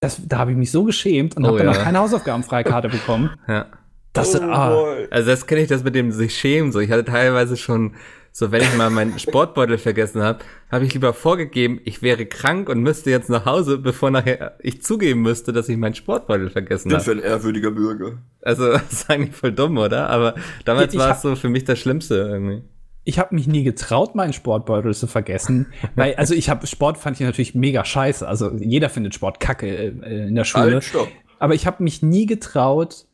das, da habe ich mich so geschämt und oh, habe dann ja. noch keine Hausaufgabenfreikarte bekommen. Ja. Das, oh, ah. Also das kenne ich das mit dem sich schämen. So, ich hatte teilweise schon so, wenn ich mal meinen Sportbeutel vergessen habe, habe ich lieber vorgegeben, ich wäre krank und müsste jetzt nach Hause, bevor nachher ich zugeben müsste, dass ich meinen Sportbeutel vergessen habe. für ein ehrwürdiger Bürger. Also, das ist eigentlich voll dumm, oder? Aber damals war es so für mich das Schlimmste irgendwie. Ich habe mich nie getraut, meinen Sportbeutel zu vergessen, weil also ich habe Sport fand ich natürlich mega scheiße. Also jeder findet Sport kacke äh, in der Schule. Halt, stopp. Aber ich habe mich nie getraut,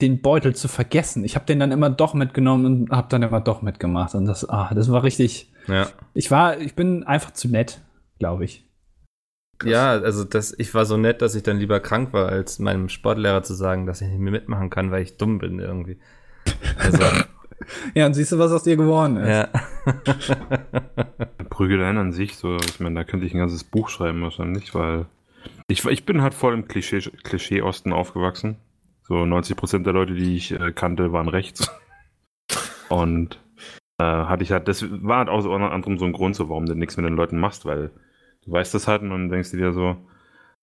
den Beutel zu vergessen. Ich habe den dann immer doch mitgenommen und habe dann immer doch mitgemacht. Und das, ah, das war richtig. Ja. Ich war, ich bin einfach zu nett, glaube ich. Krass. Ja, also das, ich war so nett, dass ich dann lieber krank war, als meinem Sportlehrer zu sagen, dass ich nicht mehr mitmachen kann, weil ich dumm bin irgendwie. Also, ja, und siehst du, was aus dir geworden ist. Ja. Prügeleien an sich, so, ich meine, da könnte ich ein ganzes Buch schreiben wahrscheinlich, weil ich, ich bin halt voll im Klischee, Klischee Osten aufgewachsen. So 90 Prozent der Leute, die ich äh, kannte, waren rechts. Und äh, hatte ich halt, das war halt auch so unter anderem so ein Grund, so, warum du nichts mit den Leuten machst, weil du weißt das halt und dann denkst du dir so,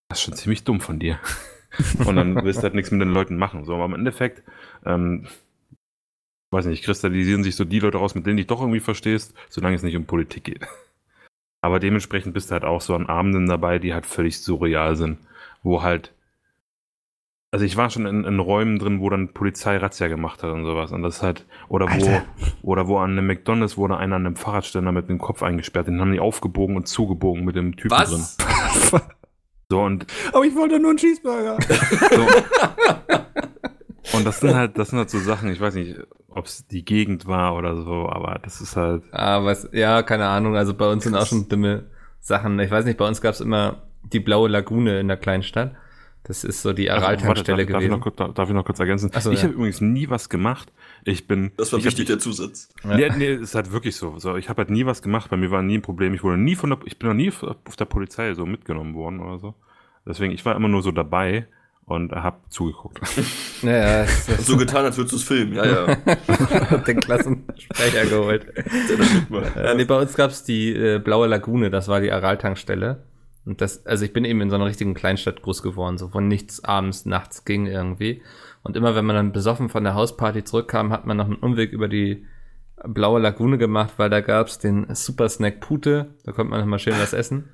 das ist schon ziemlich dumm von dir. und dann willst du halt nichts mit den Leuten machen. So, aber im Endeffekt, ähm, weiß nicht, kristallisieren sich so die Leute raus, mit denen du dich doch irgendwie verstehst, solange es nicht um Politik geht. Aber dementsprechend bist du halt auch so an Abenden dabei, die halt völlig surreal sind, wo halt Also ich war schon in, in Räumen drin, wo dann Polizei Razzia gemacht hat und sowas. Und das ist halt, oder Alter. wo, oder wo an einem McDonalds wurde einer an einem Fahrradständer mit dem Kopf eingesperrt. Den haben die aufgebogen und zugebogen mit dem Typen drin. Was? So und Aber ich wollte nur einen Cheeseburger. so. und das sind halt, das sind halt so Sachen, ich weiß nicht, ob es die Gegend war oder so, aber das ist halt. Ah, was, ja, keine Ahnung. Also bei uns sind auch schon dumme Sachen. Ich weiß nicht, bei uns gab es immer die blaue Lagune in der Kleinstadt. Das ist so die Also, warte, Araltankstelle darf, darf, ich noch, gewesen. kurz- darf ich noch kurz ergänzen? So, ich ja. habe übrigens nie was gemacht. Ich bin. Das war wichtig, der Zusatz. Ja. Nee, nee, ist halt wirklich so. so ich habe halt nie was gemacht, bei mir war nie ein Problem. Ich wurde nie von der, ich bin noch nie auf der Polizei so mitgenommen worden oder so. Deswegen, ich war immer nur so dabei und habe zugeguckt. Ja, ja, so getan, als würdest du es filmen. Ja, ja. hab den Klassensprecher geholt. Äh, nee, bei uns gab's die äh, blaue Lagune, das war die Araltankstelle. Und das, also ich bin eben in so einer richtigen Kleinstadt groß geworden, so von nichts abends, nachts ging irgendwie. Und immer wenn man dann besoffen von der Hausparty zurückkam, hat man noch einen Umweg über die blaue Lagune gemacht, weil da gab's den Super Snack Pute, da konnte man noch mal schön was essen.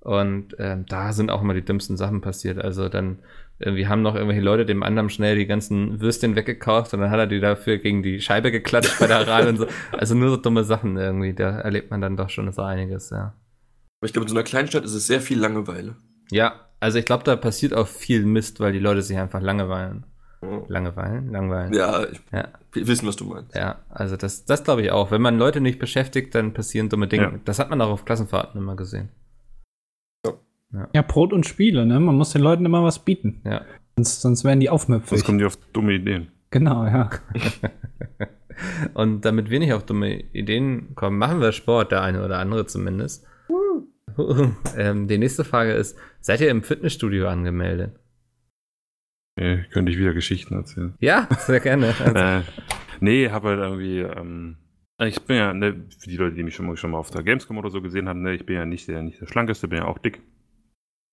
Und ähm, da sind auch immer die dümmsten Sachen passiert. Also dann irgendwie haben noch irgendwelche Leute dem anderen schnell die ganzen Würstchen weggekauft und dann hat er die dafür gegen die Scheibe geklatscht bei der Aral und so. Also nur so dumme Sachen irgendwie. Da erlebt man dann doch schon so einiges, ja. Aber ich glaube, in so einer Kleinstadt ist es sehr viel Langeweile. Ja, also ich glaube, da passiert auch viel Mist, weil die Leute sich einfach langeweilen. Ja. Langeweilen? Langweilen. Ja, ich, Ja. wir wissen, was du meinst. Ja, also das, das glaube ich auch. Wenn man Leute nicht beschäftigt, dann passieren dumme Dinge. Ja. Das hat man auch auf Klassenfahrten immer gesehen. Ja, Brot und Spiele, ne? Man muss den Leuten immer was bieten. Ja. Sonst, sonst werden die Sonst aufmüpfig. kommen die auf dumme Ideen. Genau, ja. Und damit wir nicht auf dumme Ideen kommen, machen wir Sport, der eine oder andere zumindest. ähm, die nächste Frage ist, seid ihr im Fitnessstudio angemeldet? Nee, könnte ich wieder Geschichten erzählen. Ja, sehr gerne. Also, äh, nee, habe halt irgendwie, ähm, ich bin ja, ne, für die Leute, die mich schon mal, schon mal auf der Gamescom oder so gesehen haben, ne, ich bin ja nicht der, nicht der Schlankeste, bin ja auch dick.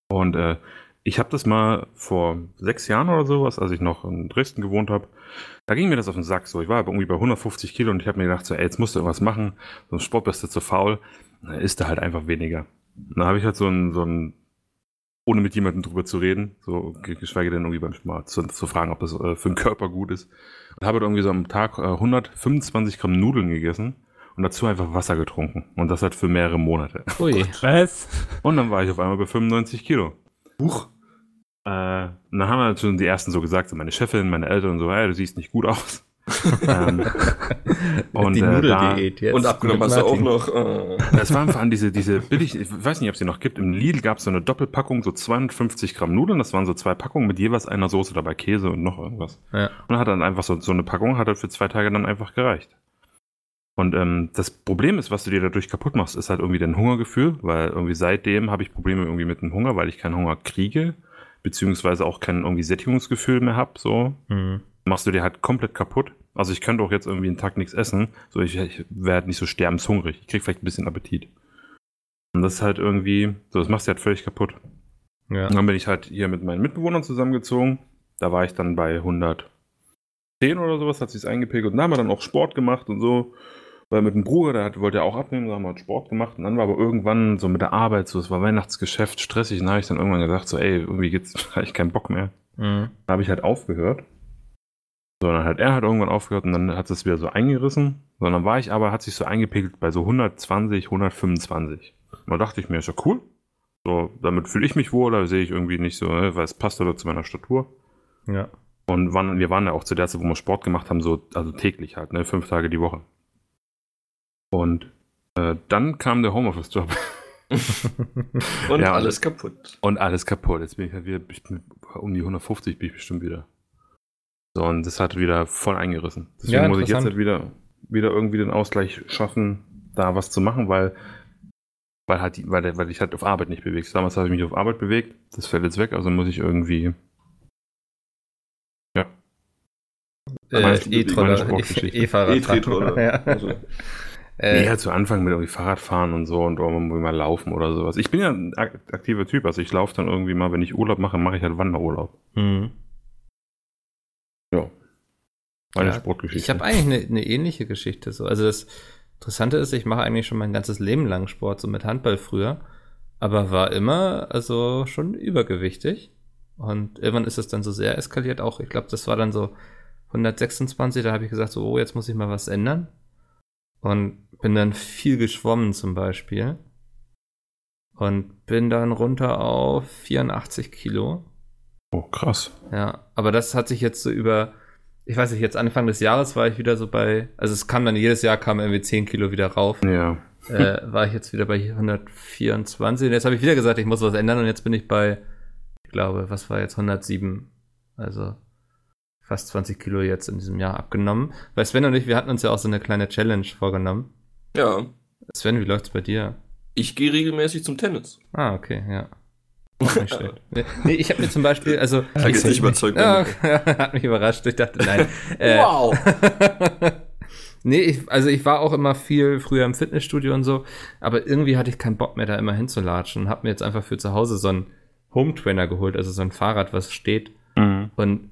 Und äh, ich habe das mal vor sechs Jahren oder sowas, als ich noch in Dresden gewohnt habe, da ging mir das auf den Sack so. Ich war aber irgendwie bei 150 Kilo und ich habe mir gedacht, so, ey, jetzt musst du irgendwas machen, sonst Sport bist du zu faul. Dann isst du halt einfach weniger. Und dann habe ich halt so ein, so ein, ohne mit jemandem drüber zu reden, so ge- geschweige denn irgendwie manchmal zu, zu fragen, ob das äh, für den Körper gut ist. Und habe halt irgendwie so am Tag äh, 125 Gramm Nudeln gegessen und dazu einfach Wasser getrunken. Und das halt für mehrere Monate. ui. Was? Und dann war ich auf einmal bei 95 Kilo. Huch. Äh, und dann haben wir schon die ersten so gesagt, so meine Chefin, meine Eltern und so, hey, du siehst nicht gut aus. Ähm, und die äh, Nudeldiät jetzt. Und abgenommen hast du auch noch. Äh, das waren vor allem diese, diese billig, ich weiß nicht, ob es die noch gibt, im Lidl gab es so eine Doppelpackung, so 250 Gramm Nudeln, das waren so zwei Packungen mit jeweils einer Soße dabei, Käse und noch irgendwas. Ja. Und hat dann einfach so, so eine Packung, hat halt für zwei Tage dann einfach gereicht. Und ähm, das Problem ist, was du dir dadurch kaputt machst, ist halt irgendwie dein Hungergefühl, weil irgendwie seitdem habe ich Probleme irgendwie mit dem Hunger, weil ich keinen Hunger kriege, beziehungsweise auch kein irgendwie Sättigungsgefühl mehr habe, so. Mhm. Machst du dir halt komplett kaputt. Also ich könnte auch jetzt irgendwie einen Tag nichts essen, so ich, ich werde nicht so sterbenshungrig. Ich krieg vielleicht ein bisschen Appetit. Und das ist halt irgendwie, so das machst du halt völlig kaputt. Ja. Und dann bin ich halt hier mit meinen Mitbewohnern zusammengezogen. Da war ich dann bei 110 oder sowas, hat sich's eingepegelt. Und da haben wir dann auch Sport gemacht und so. Weil mit dem Bruder, der hat, wollte ja auch abnehmen, da haben wir halt Sport gemacht. Und dann war aber irgendwann so mit der Arbeit so, es war Weihnachtsgeschäft, stressig. Und dann habe ich dann irgendwann gesagt, so, ey, irgendwie geht's, habe ich keinen Bock mehr. Mhm. Da habe ich halt aufgehört. So, dann hat er halt irgendwann aufgehört und dann hat es wieder so eingerissen. So, dann war ich aber, hat sich so eingepegelt bei so 120, 125. Und da dachte ich mir, ist ja cool. So, damit fühle ich mich wohler, sehe ich irgendwie nicht so, weil es passt oder zu meiner Statur. ja. Und waren, wir waren ja auch zu der Zeit, wo wir Sport gemacht haben, so, also täglich halt, ne, fünf Tage die Woche. Und äh, dann kam der Homeoffice-Job und Ja, alles kaputt. und alles kaputt. Jetzt bin ich halt wieder, ich bin, um die 150 bin ich bestimmt wieder. So, und das hat wieder voll eingerissen. Deswegen Ja, muss ich jetzt halt wieder, wieder irgendwie den Ausgleich schaffen, da was zu machen, weil, weil halt, die- weil, weil ich halt auf Arbeit nicht bewegt. Damals habe ich mich auf Arbeit bewegt, das fällt jetzt weg, also muss ich irgendwie, ja. Äh, E-Troller, Sportgeschichte. E-Fahrrad. E-Tretroller. ja. Also, Äh, Nee, halt zu Anfang mit irgendwie Fahrradfahren und so und irgendwie mal laufen oder sowas. Ich bin ja ein ak- aktiver Typ, also ich laufe dann irgendwie mal, wenn ich Urlaub mache, mache ich halt Wanderurlaub. mhm. Meine Ja, Sportgeschichte. Ich habe eigentlich eine, eine ähnliche Geschichte. So. Also das Interessante ist, ich mache eigentlich schon mein ganzes Leben lang Sport, so mit Handball früher, aber war immer also schon übergewichtig. Und irgendwann ist es dann so sehr eskaliert. Auch, ich glaube, das war dann so 126, da habe ich gesagt, so, oh, jetzt muss ich mal was ändern. Und bin dann viel geschwommen zum Beispiel. Und bin dann runter auf 84 Kilo. Oh, krass. Ja, aber das hat sich jetzt so über, ich weiß nicht, jetzt Anfang des Jahres war ich wieder so bei, also es kam dann jedes Jahr kam irgendwie 10 Kilo wieder rauf. Ja. Äh, war ich jetzt wieder bei 124. Und jetzt habe ich wieder gesagt, ich muss was ändern und jetzt bin ich bei, ich glaube, was war jetzt 107. Also fast 20 Kilo jetzt in diesem Jahr abgenommen. Weil Sven und ich, wir hatten uns ja auch so eine kleine Challenge vorgenommen. Ja. Sven, wie läuft's bei dir? Ich gehe regelmäßig zum Tennis. Ah, okay, ja. Nee, ich habe mir zum Beispiel, also. Hat jetzt nicht überzeugt. Okay. hat mich überrascht. Ich dachte, nein. Äh, Wow. nee, ich, also ich war auch immer viel früher im Fitnessstudio und so, aber irgendwie hatte ich keinen Bock mehr, da immer hinzulatschen und habe mir jetzt einfach für zu Hause so einen Home Trainer geholt, also so ein Fahrrad, was steht Mhm. und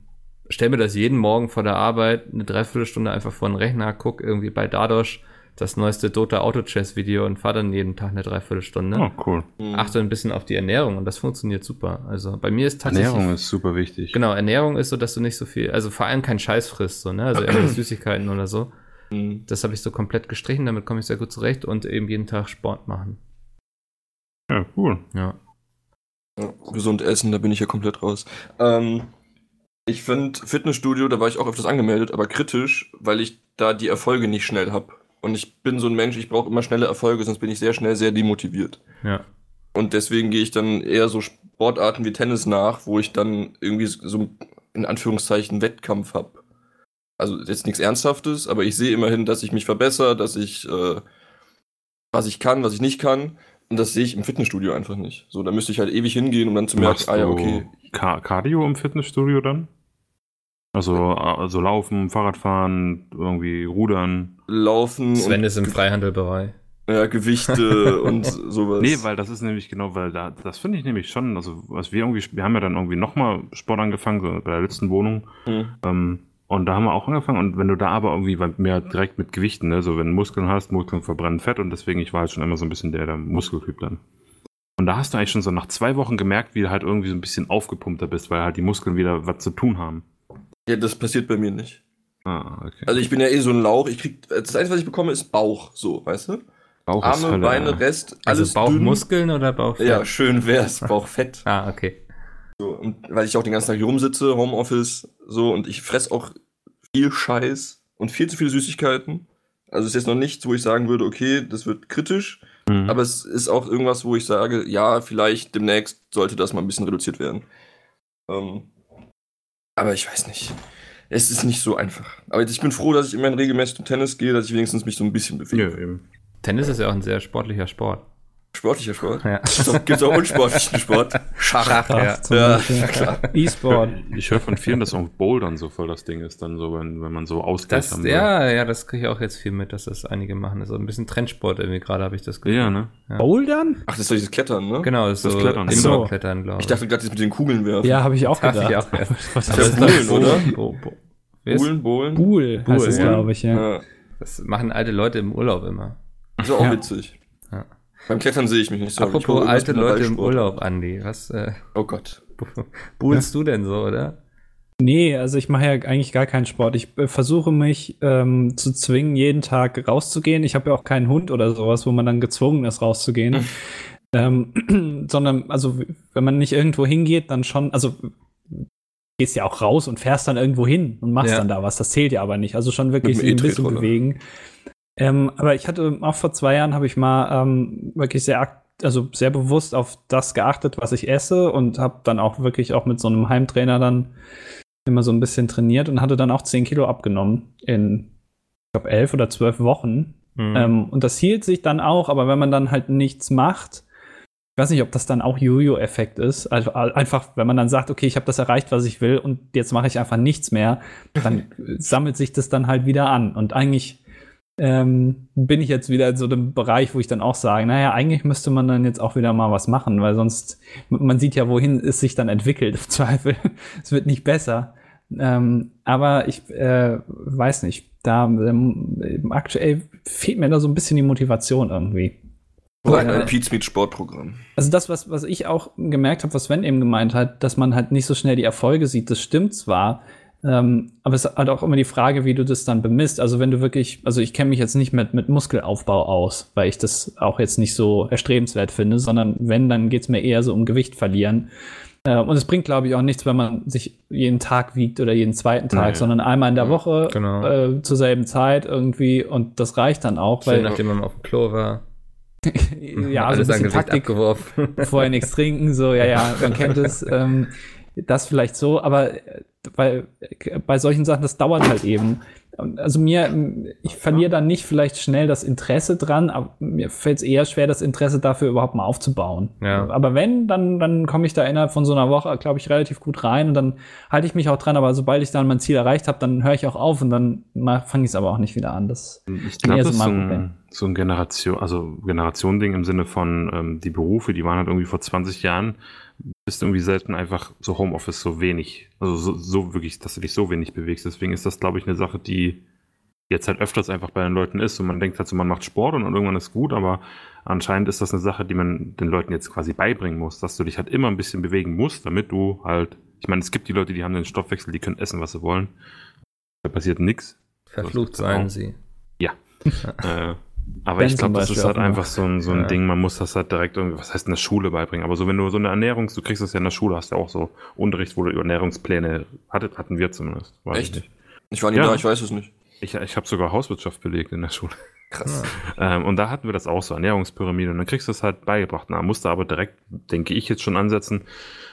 stell mir das jeden Morgen vor der Arbeit eine Dreiviertelstunde einfach vor den Rechner, guck irgendwie bei Dadosh das neueste Dota Auto Chess Video und fahr dann jeden Tag eine Dreiviertelstunde. Oh, cool. Mhm. Achte ein bisschen auf die Ernährung und das funktioniert super. Also bei mir ist tatsächlich Ernährung ist super wichtig. Genau, Ernährung ist so, dass du nicht so viel, also vor allem keinen Scheiß frisst, so, ne? Also irgendwelche Süßigkeiten oder so. Mhm. Das habe ich so komplett gestrichen, damit komme ich sehr gut zurecht und eben jeden Tag Sport machen. Ja, cool. Ja. Ja, gesund essen, da bin ich ja komplett raus. Ähm, ich finde Fitnessstudio, da war ich auch öfters angemeldet, aber kritisch, weil ich da die Erfolge nicht schnell habe. Und ich bin so ein Mensch, ich brauche immer schnelle Erfolge, sonst bin ich sehr schnell sehr demotiviert. Ja. Und deswegen gehe ich dann eher so Sportarten wie Tennis nach, wo ich dann irgendwie so in Anführungszeichen Wettkampf habe. Also jetzt nichts Ernsthaftes, aber ich sehe immerhin, dass ich mich verbessere, dass ich äh, was ich kann, was ich nicht kann. Und das sehe ich im Fitnessstudio einfach nicht. So, da müsste ich halt ewig hingehen, um dann zu merken, Machst ah ja, okay. Ka Cardio im Fitnessstudio dann? Also, also laufen, Fahrradfahren, irgendwie rudern. Laufen Sven und ist im Freihandelbereich. ja, Gewichte und sowas. Nee, weil das ist nämlich genau, weil da, das finde ich nämlich schon, also was wir irgendwie, wir haben ja dann irgendwie nochmal Sport angefangen, so bei der letzten Wohnung. Hm. Ähm, und da haben wir auch angefangen. Und wenn du da aber irgendwie weil mehr direkt mit Gewichten, ne, so wenn du Muskeln hast, Muskeln verbrennen Fett und deswegen, ich war halt schon immer so ein bisschen der, der Muskeltyp dann. Und da hast du eigentlich schon so nach zwei Wochen gemerkt, wie du halt irgendwie so ein bisschen aufgepumpter bist, weil halt die Muskeln wieder was zu tun haben. Ja, das passiert bei mir nicht. Ah, okay. Also ich bin ja eh so ein Lauch. Ich krieg, das Einzige, was ich bekomme, ist Bauch, so, weißt du? Bauch ist Arme, Hölle, Beine, ja. Rest, Also alles dünn. Bauchmuskeln oder Bauchfett? Ja, schön wär's, Bauchfett. Ah, okay. So, und weil ich auch den ganzen Tag hier rumsitze, Homeoffice, so, und ich fress auch viel Scheiß und viel zu viele Süßigkeiten. Also ist jetzt noch nichts, wo ich sagen würde, okay, das wird kritisch, Mhm. aber es ist auch irgendwas, wo ich sage, ja, vielleicht demnächst sollte das mal ein bisschen reduziert werden. Ähm, aber ich weiß nicht. Es ist nicht so einfach. Aber ich bin froh, dass ich immerhin regelmäßig zum Tennis gehe, dass ich wenigstens mich so ein bisschen bewege. ja, eben. Tennis ist ja auch ein sehr sportlicher Sport. Sportlicher Sport. Ja. Gibt's auch, gibt's auch unsportlichen Sport? Schach. Schach, ja. Ja, klar. E-Sport. Ich höre von vielen, dass auch Bouldern so voll das Ding ist, dann so, wenn, wenn man so Ausgleich Das, ja, ja, das kriege ich auch jetzt viel mit, dass das einige machen. Das ist ein bisschen Trendsport irgendwie gerade, habe ich das Ja, ne? Bouldern? Ach, das ist doch dieses Klettern, ne? Genau, das ist Das so Klettern. Ach so. Indoor-Klettern, glaube ich. Ich dachte gerade, das mit den Kugeln werfen. Ja, habe ich auch Hab ich gedacht. auch gedacht. Was Ja, das ist das? oder? Bo, bo. Ist- Bohlen, Bohlen. Buhl heißt Buhl, es, ja. glaube ich, ja. Ja. Das machen alte Leute im Urlaub immer. Ist auch Ja. witzig. Ja. Beim Klettern sehe ich mich nicht so. Ich Apropos alte Leute im. Urlaub, Andi. Was äh, Oh Gott. buhlst du denn so, oder? Nee, also ich mache ja eigentlich gar keinen Sport. Ich äh, versuche mich ähm, zu zwingen, jeden Tag rauszugehen. Ich habe ja auch keinen Hund oder sowas, wo man dann gezwungen ist, rauszugehen. ähm, sondern, also, wenn man nicht irgendwo hingeht, dann schon, also gehst ja auch raus und fährst dann irgendwo hin und machst Ja. dann da was. Das zählt ja aber nicht. Also schon wirklich sich ein bisschen bewegen. Ähm, aber ich hatte auch vor zwei Jahren habe ich mal ähm, wirklich sehr also sehr bewusst auf das geachtet, was ich esse und habe dann auch wirklich auch mit so einem Heimtrainer dann immer so ein bisschen trainiert und hatte dann auch 10 Kilo abgenommen in, ich glaube, elf oder zwölf Wochen. Mhm. Ähm, und das hielt sich dann auch, aber wenn man dann halt nichts macht, ich weiß nicht, ob das dann auch Jojo-Effekt ist. Also einfach, wenn man dann sagt, okay, ich habe das erreicht, was ich will, und jetzt mache ich einfach nichts mehr, dann sammelt sich das dann halt wieder an. Und eigentlich ähm, bin ich jetzt wieder in so einem Bereich, wo ich dann auch sage, naja, eigentlich müsste man dann jetzt auch wieder mal was machen, weil sonst, man sieht ja, wohin es sich dann entwickelt, im Zweifel. es wird nicht besser. Ähm, aber ich äh, weiß nicht, da ähm, aktuell fehlt mir da so ein bisschen die Motivation irgendwie. Oder Ja. ein Pete's Meet Sportprogramm. Also das, was, was ich auch gemerkt habe, was Sven eben gemeint hat, dass man halt nicht so schnell die Erfolge sieht, das stimmt zwar, ähm, aber es ist halt auch immer die Frage, wie du das dann bemisst. Also wenn du wirklich, also ich kenne mich jetzt nicht mit, mit Muskelaufbau aus, weil ich das auch jetzt nicht so erstrebenswert finde, sondern wenn, dann geht's mir eher so um Gewicht verlieren. Äh, und es bringt, glaube ich, auch nichts, wenn man sich jeden Tag wiegt oder jeden zweiten Tag, Nein. sondern einmal in der Woche Genau. äh, zur selben Zeit irgendwie und das reicht dann auch, Schön, weil nachdem man auf dem Klo war. Ja, so ein bisschen Taktik abgeworfen. vorher nichts trinken, so, ja, ja, man kennt es. Ähm, das vielleicht so, aber äh, weil äh, bei solchen Sachen, das dauert halt eben. Also mir, ich verliere dann nicht vielleicht schnell das Interesse dran, aber mir fällt es eher schwer, das Interesse dafür überhaupt mal aufzubauen. Ja. Aber wenn, dann, dann komme ich da innerhalb von so einer Woche, glaube ich, relativ gut rein und dann halte ich mich auch dran, aber sobald ich dann mein Ziel erreicht habe, dann höre ich auch auf und dann fange ich es aber auch nicht wieder an. Das Ich Ja, glaube, so Problem. ein, so ein Generation, also Generation-Ding im Sinne von ähm, die Berufe, die waren halt irgendwie vor 20 Jahren, bist irgendwie selten einfach so Homeoffice so wenig, also so, so wirklich, dass du dich so wenig bewegst. Deswegen ist das, glaube ich, eine Sache, die jetzt halt öfters einfach bei den Leuten ist und man denkt halt so, man macht Sport und irgendwann ist gut, aber anscheinend ist das eine Sache, die man den Leuten jetzt quasi beibringen muss, dass du dich halt immer ein bisschen bewegen musst, damit du halt, ich meine, es gibt die Leute, die haben den Stoffwechsel, die können essen, was sie wollen. Da passiert nichts. Verflucht seien sie. Äh, aber Ben ich glaube, das ist halt einfach so ein, so ein Ja. Ding, man muss das halt direkt irgendwie, was heißt in der Schule beibringen. Aber so, wenn du so eine Ernährungs-, du kriegst das ja in der Schule, hast ja auch so Unterricht, wo du Ernährungspläne hattet, hatten wir zumindest. Weiß Echt? Ich, nicht. Ich war nie Ja. da, ich weiß es nicht. ich, ich habe sogar Hauswirtschaft belegt in der Schule. Krass. Ähm, und da hatten wir das auch so, Ernährungspyramide. Und dann kriegst du das halt beigebracht. Na, musst du aber direkt, denke ich, jetzt schon ansetzen,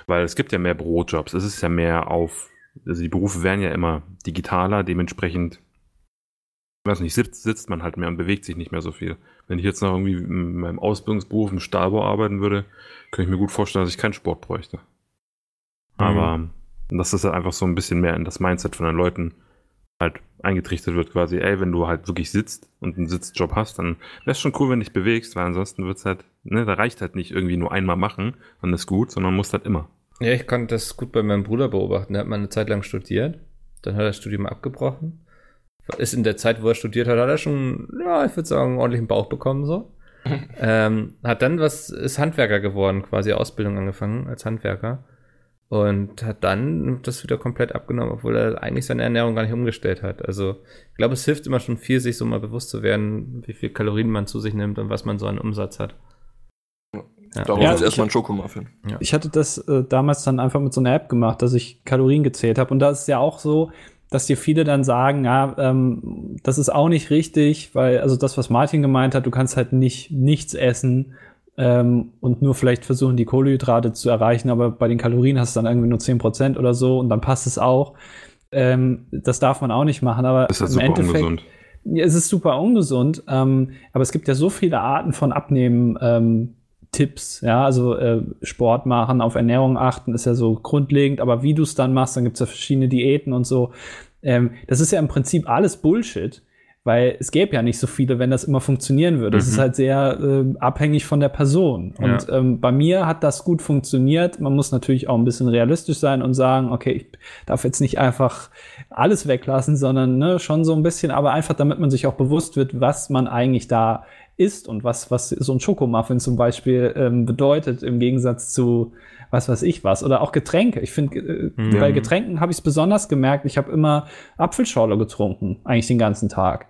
weil es gibt ja mehr Brotjobs. Es ist ja mehr auf, also die Berufe werden ja immer digitaler, dementsprechend, weiß nicht, sitzt, sitzt man halt mehr und bewegt sich nicht mehr so viel. Wenn ich jetzt noch irgendwie in meinem Ausbildungsberuf im Stahlbau arbeiten würde, könnte ich mir gut vorstellen, dass ich keinen Sport bräuchte. Aber dass das halt einfach so ein bisschen mehr in das Mindset von den Leuten halt eingetrichtert wird, quasi, ey, wenn du halt wirklich sitzt und einen Sitzjob hast, dann wäre es schon cool, wenn du dich bewegst, weil ansonsten wird's halt, ne, da reicht halt nicht irgendwie nur einmal machen, dann ist gut, sondern musst halt immer. Ja, ich konnte das gut bei meinem Bruder beobachten. Der hat mal eine Zeit lang studiert. Dann hat er das Studium abgebrochen. Ist in der Zeit, wo er studiert hat, hat er schon, ja, ich würde sagen, einen ordentlichen Bauch bekommen, so. ähm, hat dann was, ist Handwerker geworden, quasi Ausbildung angefangen als Handwerker. Und hat dann das wieder komplett abgenommen, obwohl er eigentlich seine Ernährung gar nicht umgestellt hat. Also, ich glaube, es hilft immer schon viel, sich so mal bewusst zu werden, wie viel Kalorien man zu sich nimmt und was man so an Umsatz hat. Ja. Darauf Ja, ist ich- erstmal ein Schokomuffin. Ich hatte das äh, damals dann einfach mit so einer App gemacht, dass ich Kalorien gezählt habe. Und da ist es ja auch so, dass dir viele dann sagen, ja, ähm, das ist auch nicht richtig, weil, also das, was Martin gemeint hat, du kannst halt nicht nichts essen ähm, und nur vielleicht versuchen, die Kohlenhydrate zu erreichen, aber bei den Kalorien hast du dann irgendwie nur 10% oder so und dann passt es auch. Ähm, das darf man auch nicht machen, aber Das ist halt im super Endeffekt, ungesund. ja, es ist super ungesund, ähm, aber es gibt ja so viele Arten von Abnehmen. Ähm, Tipps, ja, also äh, Sport machen, auf Ernährung achten, ist ja so grundlegend, aber wie du es dann machst, dann gibt es ja verschiedene Diäten und so. Ähm, das ist ja im Prinzip alles Bullshit, weil es gäbe ja nicht so viele, wenn das immer funktionieren würde. Es Mhm. ist halt sehr äh, abhängig von der Person. Ja. Und ähm, bei mir hat das gut funktioniert. Man muss natürlich auch ein bisschen realistisch sein und sagen, okay, ich darf jetzt nicht einfach alles weglassen, sondern ne, schon so ein bisschen, aber einfach, damit man sich auch bewusst wird, was man eigentlich da isst und was, was so ein Schokomuffin zum Beispiel ähm, bedeutet im Gegensatz zu was weiß ich was. Oder auch Getränke. Ich finde, äh, Mhm. bei Getränken habe ich es besonders gemerkt. Ich habe immer Apfelschorle getrunken, eigentlich den ganzen Tag.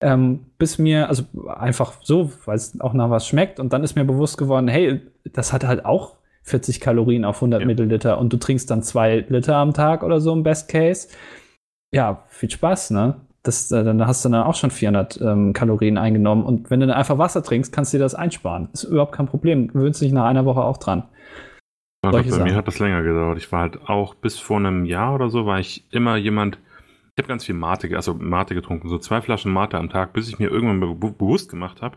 Ähm, bis mir, also einfach so, weil es auch nach was schmeckt. Und dann ist mir bewusst geworden, hey, das hat halt auch 40 Kalorien auf 100 Ja. Milliliter und du trinkst dann zwei Liter am Tag oder so im Best Case. Ja, viel Spaß, ne? Das, äh, dann hast du dann auch schon 400 ähm, Kalorien eingenommen. Und wenn du dann einfach Wasser trinkst, kannst du dir das einsparen. Ist überhaupt kein Problem. Gewöhnst dich nach einer Woche auch dran. Ja, bei mir Sachen. hat das länger gedauert. Ich war halt auch bis vor einem Jahr oder so, war ich immer jemand, ich habe ganz viel Mate, also Mate getrunken, so zwei Flaschen Mate am Tag, bis ich mir irgendwann be- bewusst gemacht habe,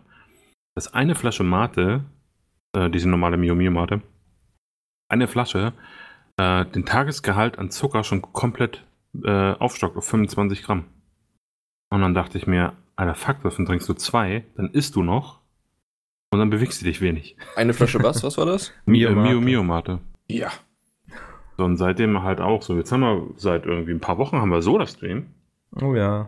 dass eine Flasche Mate, äh, diese normale Mio Mio Mate, eine Flasche äh, den Tagesgehalt an Zucker schon komplett äh, aufstockt auf 25 Gramm. Und dann dachte ich mir, Alter, fuck, davon trinkst du zwei, dann isst du noch und dann bewegst du dich wenig. Eine Flasche was? Was war das? Mio Mio Mate. Mio, Mio Mate. Ja. So, und seitdem halt auch so. Jetzt haben wir seit irgendwie ein paar Wochen haben wir Soda-Stream. Oh ja.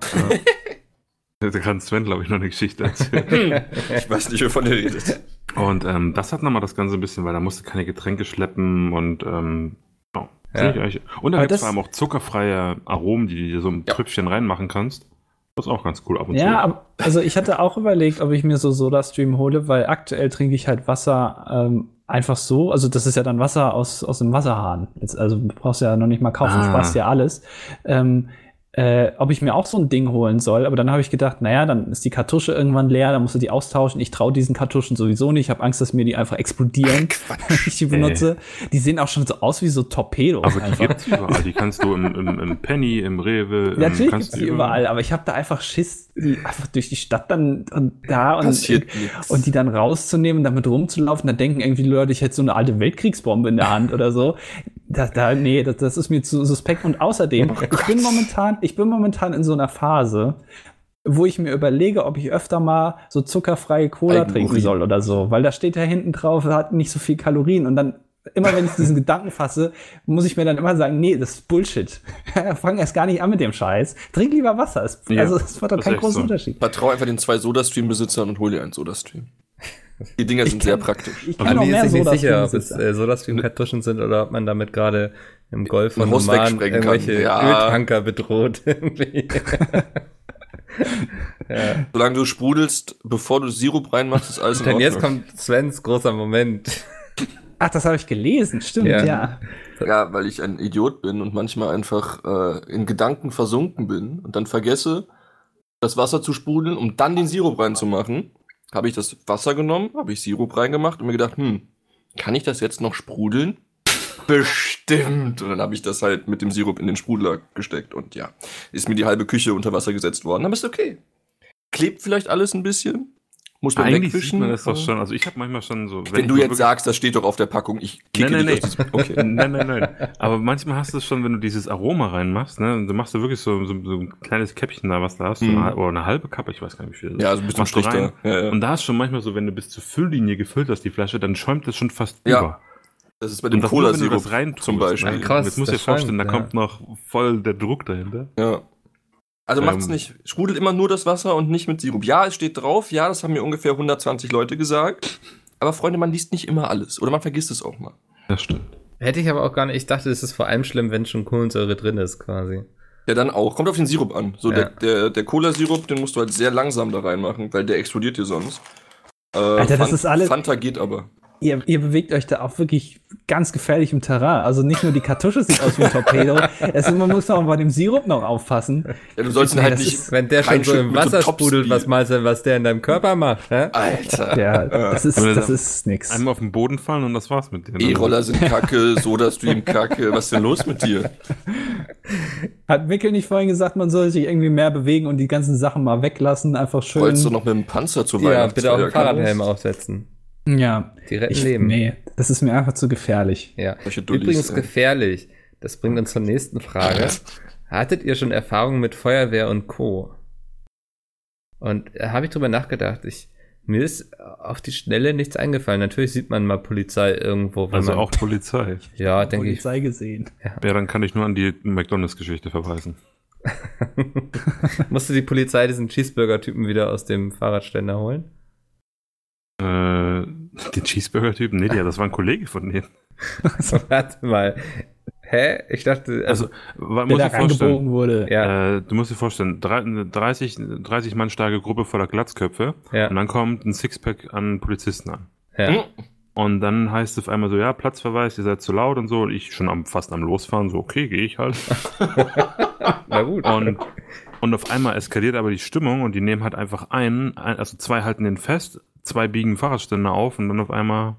Da kann Sven, glaube ich, noch eine Geschichte erzählen. Ich weiß nicht, wovon ihr redet. Und ähm, das hat nochmal das Ganze ein bisschen, weil da musste keine Getränke schleppen und ähm, ja, Ja. Und da gibt es das- vor allem auch zuckerfreie Aromen, die du dir so ein Ja. Trüppchen reinmachen kannst. Das ist auch ganz cool ab und Ja, zu. aber, also ich hatte auch überlegt, ob ich mir so Soda-Stream hole, weil aktuell trinke ich halt Wasser ähm, einfach so. Also das ist ja dann Wasser aus, aus dem Wasserhahn. Jetzt, also du brauchst ja noch nicht mal kaufen, Ah. sparst ja alles. Ähm, äh, ob ich mir auch so ein Ding holen soll, aber dann habe ich gedacht, naja, dann ist die Kartusche irgendwann leer, dann musst du die austauschen. Ich traue diesen Kartuschen sowieso nicht. Ich habe Angst, dass mir die einfach explodieren, wenn ich die benutze. Die sehen auch schon so aus wie so Torpedos. aber die gibt's überall. Die kannst du im, im, im Penny, im Rewe, ähm, Natürlich gibt's die überall, aber ich habe da einfach Schiss, die einfach durch die Stadt dann und da und, und, und die dann rauszunehmen und damit rumzulaufen. Da denken irgendwie Leute, ich hätte so eine alte Weltkriegsbombe in der Hand oder so. Da, da, nee, das, das ist mir zu suspekt. Und außerdem, Oh ich bin momentan, ich bin momentan in so einer Phase, wo ich mir überlege, ob ich öfter mal so zuckerfreie Cola Eigenurin. trinken soll oder so, weil da steht ja hinten drauf, hat nicht so viel Kalorien und dann immer wenn ich diesen Gedanken fasse, muss ich mir dann immer sagen, nee, das ist Bullshit. Fang erst gar nicht an mit dem Scheiß. Trink lieber Wasser. Es, Ja, also es macht doch keinen großen so. Unterschied. Vertrau einfach den zwei Soda-Stream-Besitzern und hol dir einen Soda-Stream. Die Dinger sind sehr praktisch. Ich kann noch mir ist nicht sicher, ob es äh, Sodastream-Kartuschen sind oder ob man damit gerade im Golf von Oman wegsprengen kann. irgendwelche Ja. Öltanker bedroht. irgendwie. ja. Solange du sprudelst, bevor du Sirup reinmachst, ist alles in Denn Ordnung. jetzt kommt Svens großer Moment. Ach, das habe ich gelesen, stimmt, Ja. ja. Ja, weil ich ein Idiot bin und manchmal einfach äh, in Gedanken versunken bin und dann vergesse, das Wasser zu sprudeln, um dann den Sirup reinzumachen. Habe ich das Wasser genommen, habe ich Sirup reingemacht und mir gedacht, hm, kann ich das jetzt noch sprudeln? Bestimmt. Und dann habe ich das halt mit dem Sirup in den Sprudler gesteckt und ja, ist mir die halbe Küche unter Wasser gesetzt worden. Aber ist okay. Klebt vielleicht alles ein bisschen. Muss man Eigentlich sieht wegwischen. man das doch aber- schon. Also ich habe manchmal schon so. Wenn, ich du jetzt sagst, das steht doch auf der Packung, ich kicke Nein, nein, dich aus diesem- Okay. Nein, nein, nein. Aber manchmal hast du es schon, wenn du dieses Aroma reinmachst, ne? Du machst du wirklich so, so, so ein kleines Käppchen da, was da hast, Mhm. eine, oder eine halbe Kappe, ich weiß gar nicht, wie viel. Ja, so ein bisschen Strich rein. da. Ja, ja. Und da ist schon manchmal so, wenn du bis zur Fülllinie gefüllt hast, die Flasche, dann schäumt das schon fast Ja, über. Das ist bei Und dem das wenn Cola-Sirup das zum Beispiel. Ne? Krass, Jetzt musst du dir das vorstellen, da ja. kommt noch voll der Druck dahinter. Ja. Also macht's Ähm. nicht. Sprudelt immer nur das Wasser und nicht mit Sirup. Ja, es steht drauf. Ja, das haben mir ungefähr 120 Leute gesagt. Aber Freunde, man liest nicht immer alles. Oder man vergisst es auch mal. Das stimmt. Hätte ich aber auch gar nicht. Ich dachte, es ist vor allem schlimm, wenn schon Kohlensäure drin ist, quasi. Ja, dann auch. Kommt auf den Sirup an. So, Ja. der, der, der Cola-Sirup, den musst du halt sehr langsam da reinmachen, weil der explodiert dir sonst. Äh, Alter, das ist alles- Fanta geht aber. Ihr, ihr bewegt euch da auf wirklich ganz gefährlichem Terrain. Also nicht nur die Kartusche sieht aus wie ein Torpedo, es, man muss auch bei dem Sirup noch aufpassen. Ja, du sollst ihn Nee, halt nicht. ist- Wenn der schon so im so Wasser Topspeed. sprudelt, was meinst du, was der in deinem Körper macht? Hä? Alter. Ja, das ist, Aber das da- ist nix. Einmal auf den Boden fallen und das war's mit dir. ne? E-Roller sind kacke, Soda-Stream kacke. Was ist denn los mit dir? Hat Wickel nicht vorhin gesagt, man soll sich irgendwie mehr bewegen und die ganzen Sachen mal weglassen, einfach schön. Wolltest du noch mit dem Panzer zu Ja, Weihnachten? bitte auch einen Fahrradhelm aufsetzen. Ja, Die retten ich, Leben. nee, das ist mir einfach zu gefährlich. Ja. Übrigens gefährlich. Das bringt uns zur nächsten Frage. Hattet ihr schon Erfahrungen mit Feuerwehr und Co? Und da habe ich drüber nachgedacht. Ich, mir ist auf die Schnelle nichts eingefallen. Natürlich sieht man mal Polizei irgendwo. Wenn Also man, auch Polizei. Ja, denke ich. Polizei gesehen. Ja, dann kann ich nur an die McDonalds-Geschichte verweisen. Musste die Polizei diesen Cheeseburger-Typen wieder aus dem Fahrradständer holen? Äh, den Cheeseburger-Typen? Nee, ja, das war ein Kollege von denen. Warte mal. Hä? Ich dachte, also, Also, Der muss da angebogen wurde. ja, Äh, du musst dir vorstellen, drei- eine 30, 30 Mann starke Gruppe voller Glatzköpfe ja, und dann kommt ein Sixpack an Polizisten an. ja. Und dann heißt es auf einmal so, ja, Platzverweis, ihr seid zu laut und so. Und ich schon am, fast am Losfahren, so, okay, gehe ich halt. Na gut. Und, und auf einmal eskaliert aber die Stimmung und die nehmen halt einfach einen, ein, also zwei halten den fest, zwei biegen Fahrradständer auf und dann auf einmal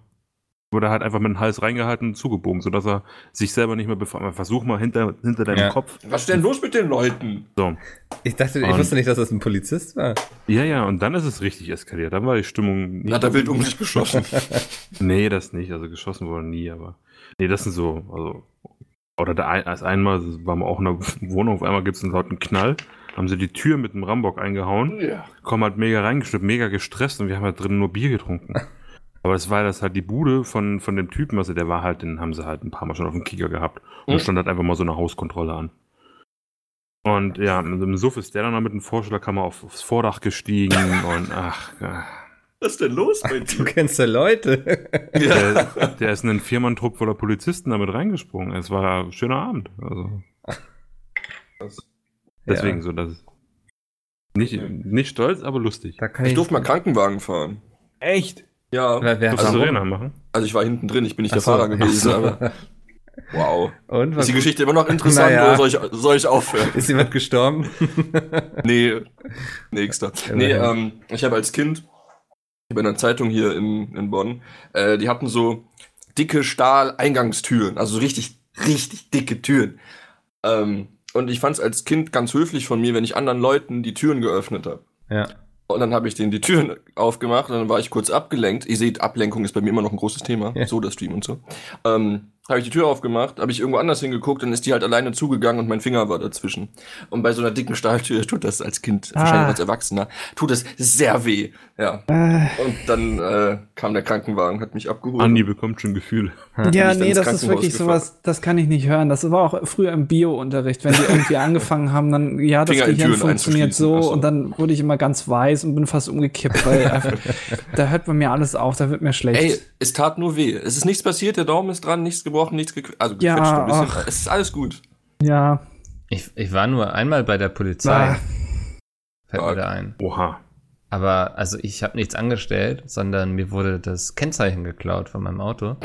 wurde er halt einfach mit dem Hals reingehalten und zugebogen, sodass er sich selber nicht mehr befreit. Versuch mal hinter, hinter deinem Ja. Kopf. Was ist denn los mit den Leuten? So. Ich dachte, ich Und- wusste nicht, dass das ein Polizist war. Ja, ja, und dann ist es richtig eskaliert. Dann war die Stimmung nicht. Hat er wild um sich geschossen. Nee, das nicht. Also geschossen wurde nie, aber. Nee, das sind so, also. Oder da ein, als einmal waren wir auch in der Wohnung, auf einmal gibt es einen lauten Knall. Haben sie die Tür mit dem Rambock eingehauen, ja. kommen halt mega reingeschnitten, mega gestresst und wir haben halt drinnen nur Bier getrunken. Aber das war das halt die Bude von, von dem Typen, also der war halt, den haben sie halt ein paar Mal schon auf dem Kicker gehabt. Und Mhm. stand halt einfach mal so eine Hauskontrolle an. Und ja, mit dem Suff ist der dann noch mit dem Vorschlaghammer auf, aufs Vordach gestiegen und ach. Was ist denn los bei Du dir? kennst ja Leute. Ja. Der, der ist in einen Viermann-Trupp voller Polizisten damit reingesprungen. Es war ein schöner Abend. Also. Deswegen Ja. so, das ist nicht, nicht stolz, aber lustig. Da kann Ich durfte mal Krankenwagen fahren. Echt? Ja. Wer, wer also, du Sirena machen? Also ich war hinten drin, ich bin nicht Ach der so, Fahrer gewesen, aber wow. Und was Ist die Geschichte immer noch interessant Naja. oder soll ich, soll ich aufhören? Ist jemand gestorben? Nee, nächster. Nee, ähm, ich habe als Kind, ich habe in einer Zeitung hier in, in Bonn, äh, die hatten so dicke Stahl-Eingangstüren, also so richtig, richtig dicke Türen. Ähm, und ich fand es als Kind ganz höflich von mir, wenn ich anderen Leuten die Türen geöffnet habe. ja. Und dann habe ich denen die Türen aufgemacht und dann war ich kurz abgelenkt. Ihr seht, Ablenkung ist bei mir immer noch ein großes Thema. Ja. So der Stream und so. Ähm, habe ich die Tür aufgemacht, habe ich irgendwo anders hingeguckt, dann ist die halt alleine zugegangen und mein Finger war dazwischen. Und bei so einer dicken Stahltür tut das als Kind, Ah. wahrscheinlich als Erwachsener, tut das sehr weh. Ja. Äh, Und dann äh, kam der Krankenwagen, hat mich abgeholt. Andi bekommt schon Gefühle. ja, nee, das ist wirklich gefahren. sowas, das kann ich nicht hören. Das war auch früher im Bio-Unterricht, wenn die irgendwie angefangen haben, dann, ja, das Finger in Gehirn funktioniert so so. und dann wurde ich immer ganz weiß und bin fast umgekippt, weil einfach, da hört bei mir alles auf, da wird mir schlecht. Ey, es tat nur weh. Es ist nichts passiert, der Daumen ist dran, nichts gebrochen, nichts gequetscht. Also Ja, gequetscht ein bisschen. ach. Es ist alles gut. ja, Ich, ich war nur einmal bei der Polizei. Ah. Fällt mir da ein. Oha. Aber also ich habe nichts angestellt, sondern mir wurde das Kennzeichen geklaut von meinem Auto.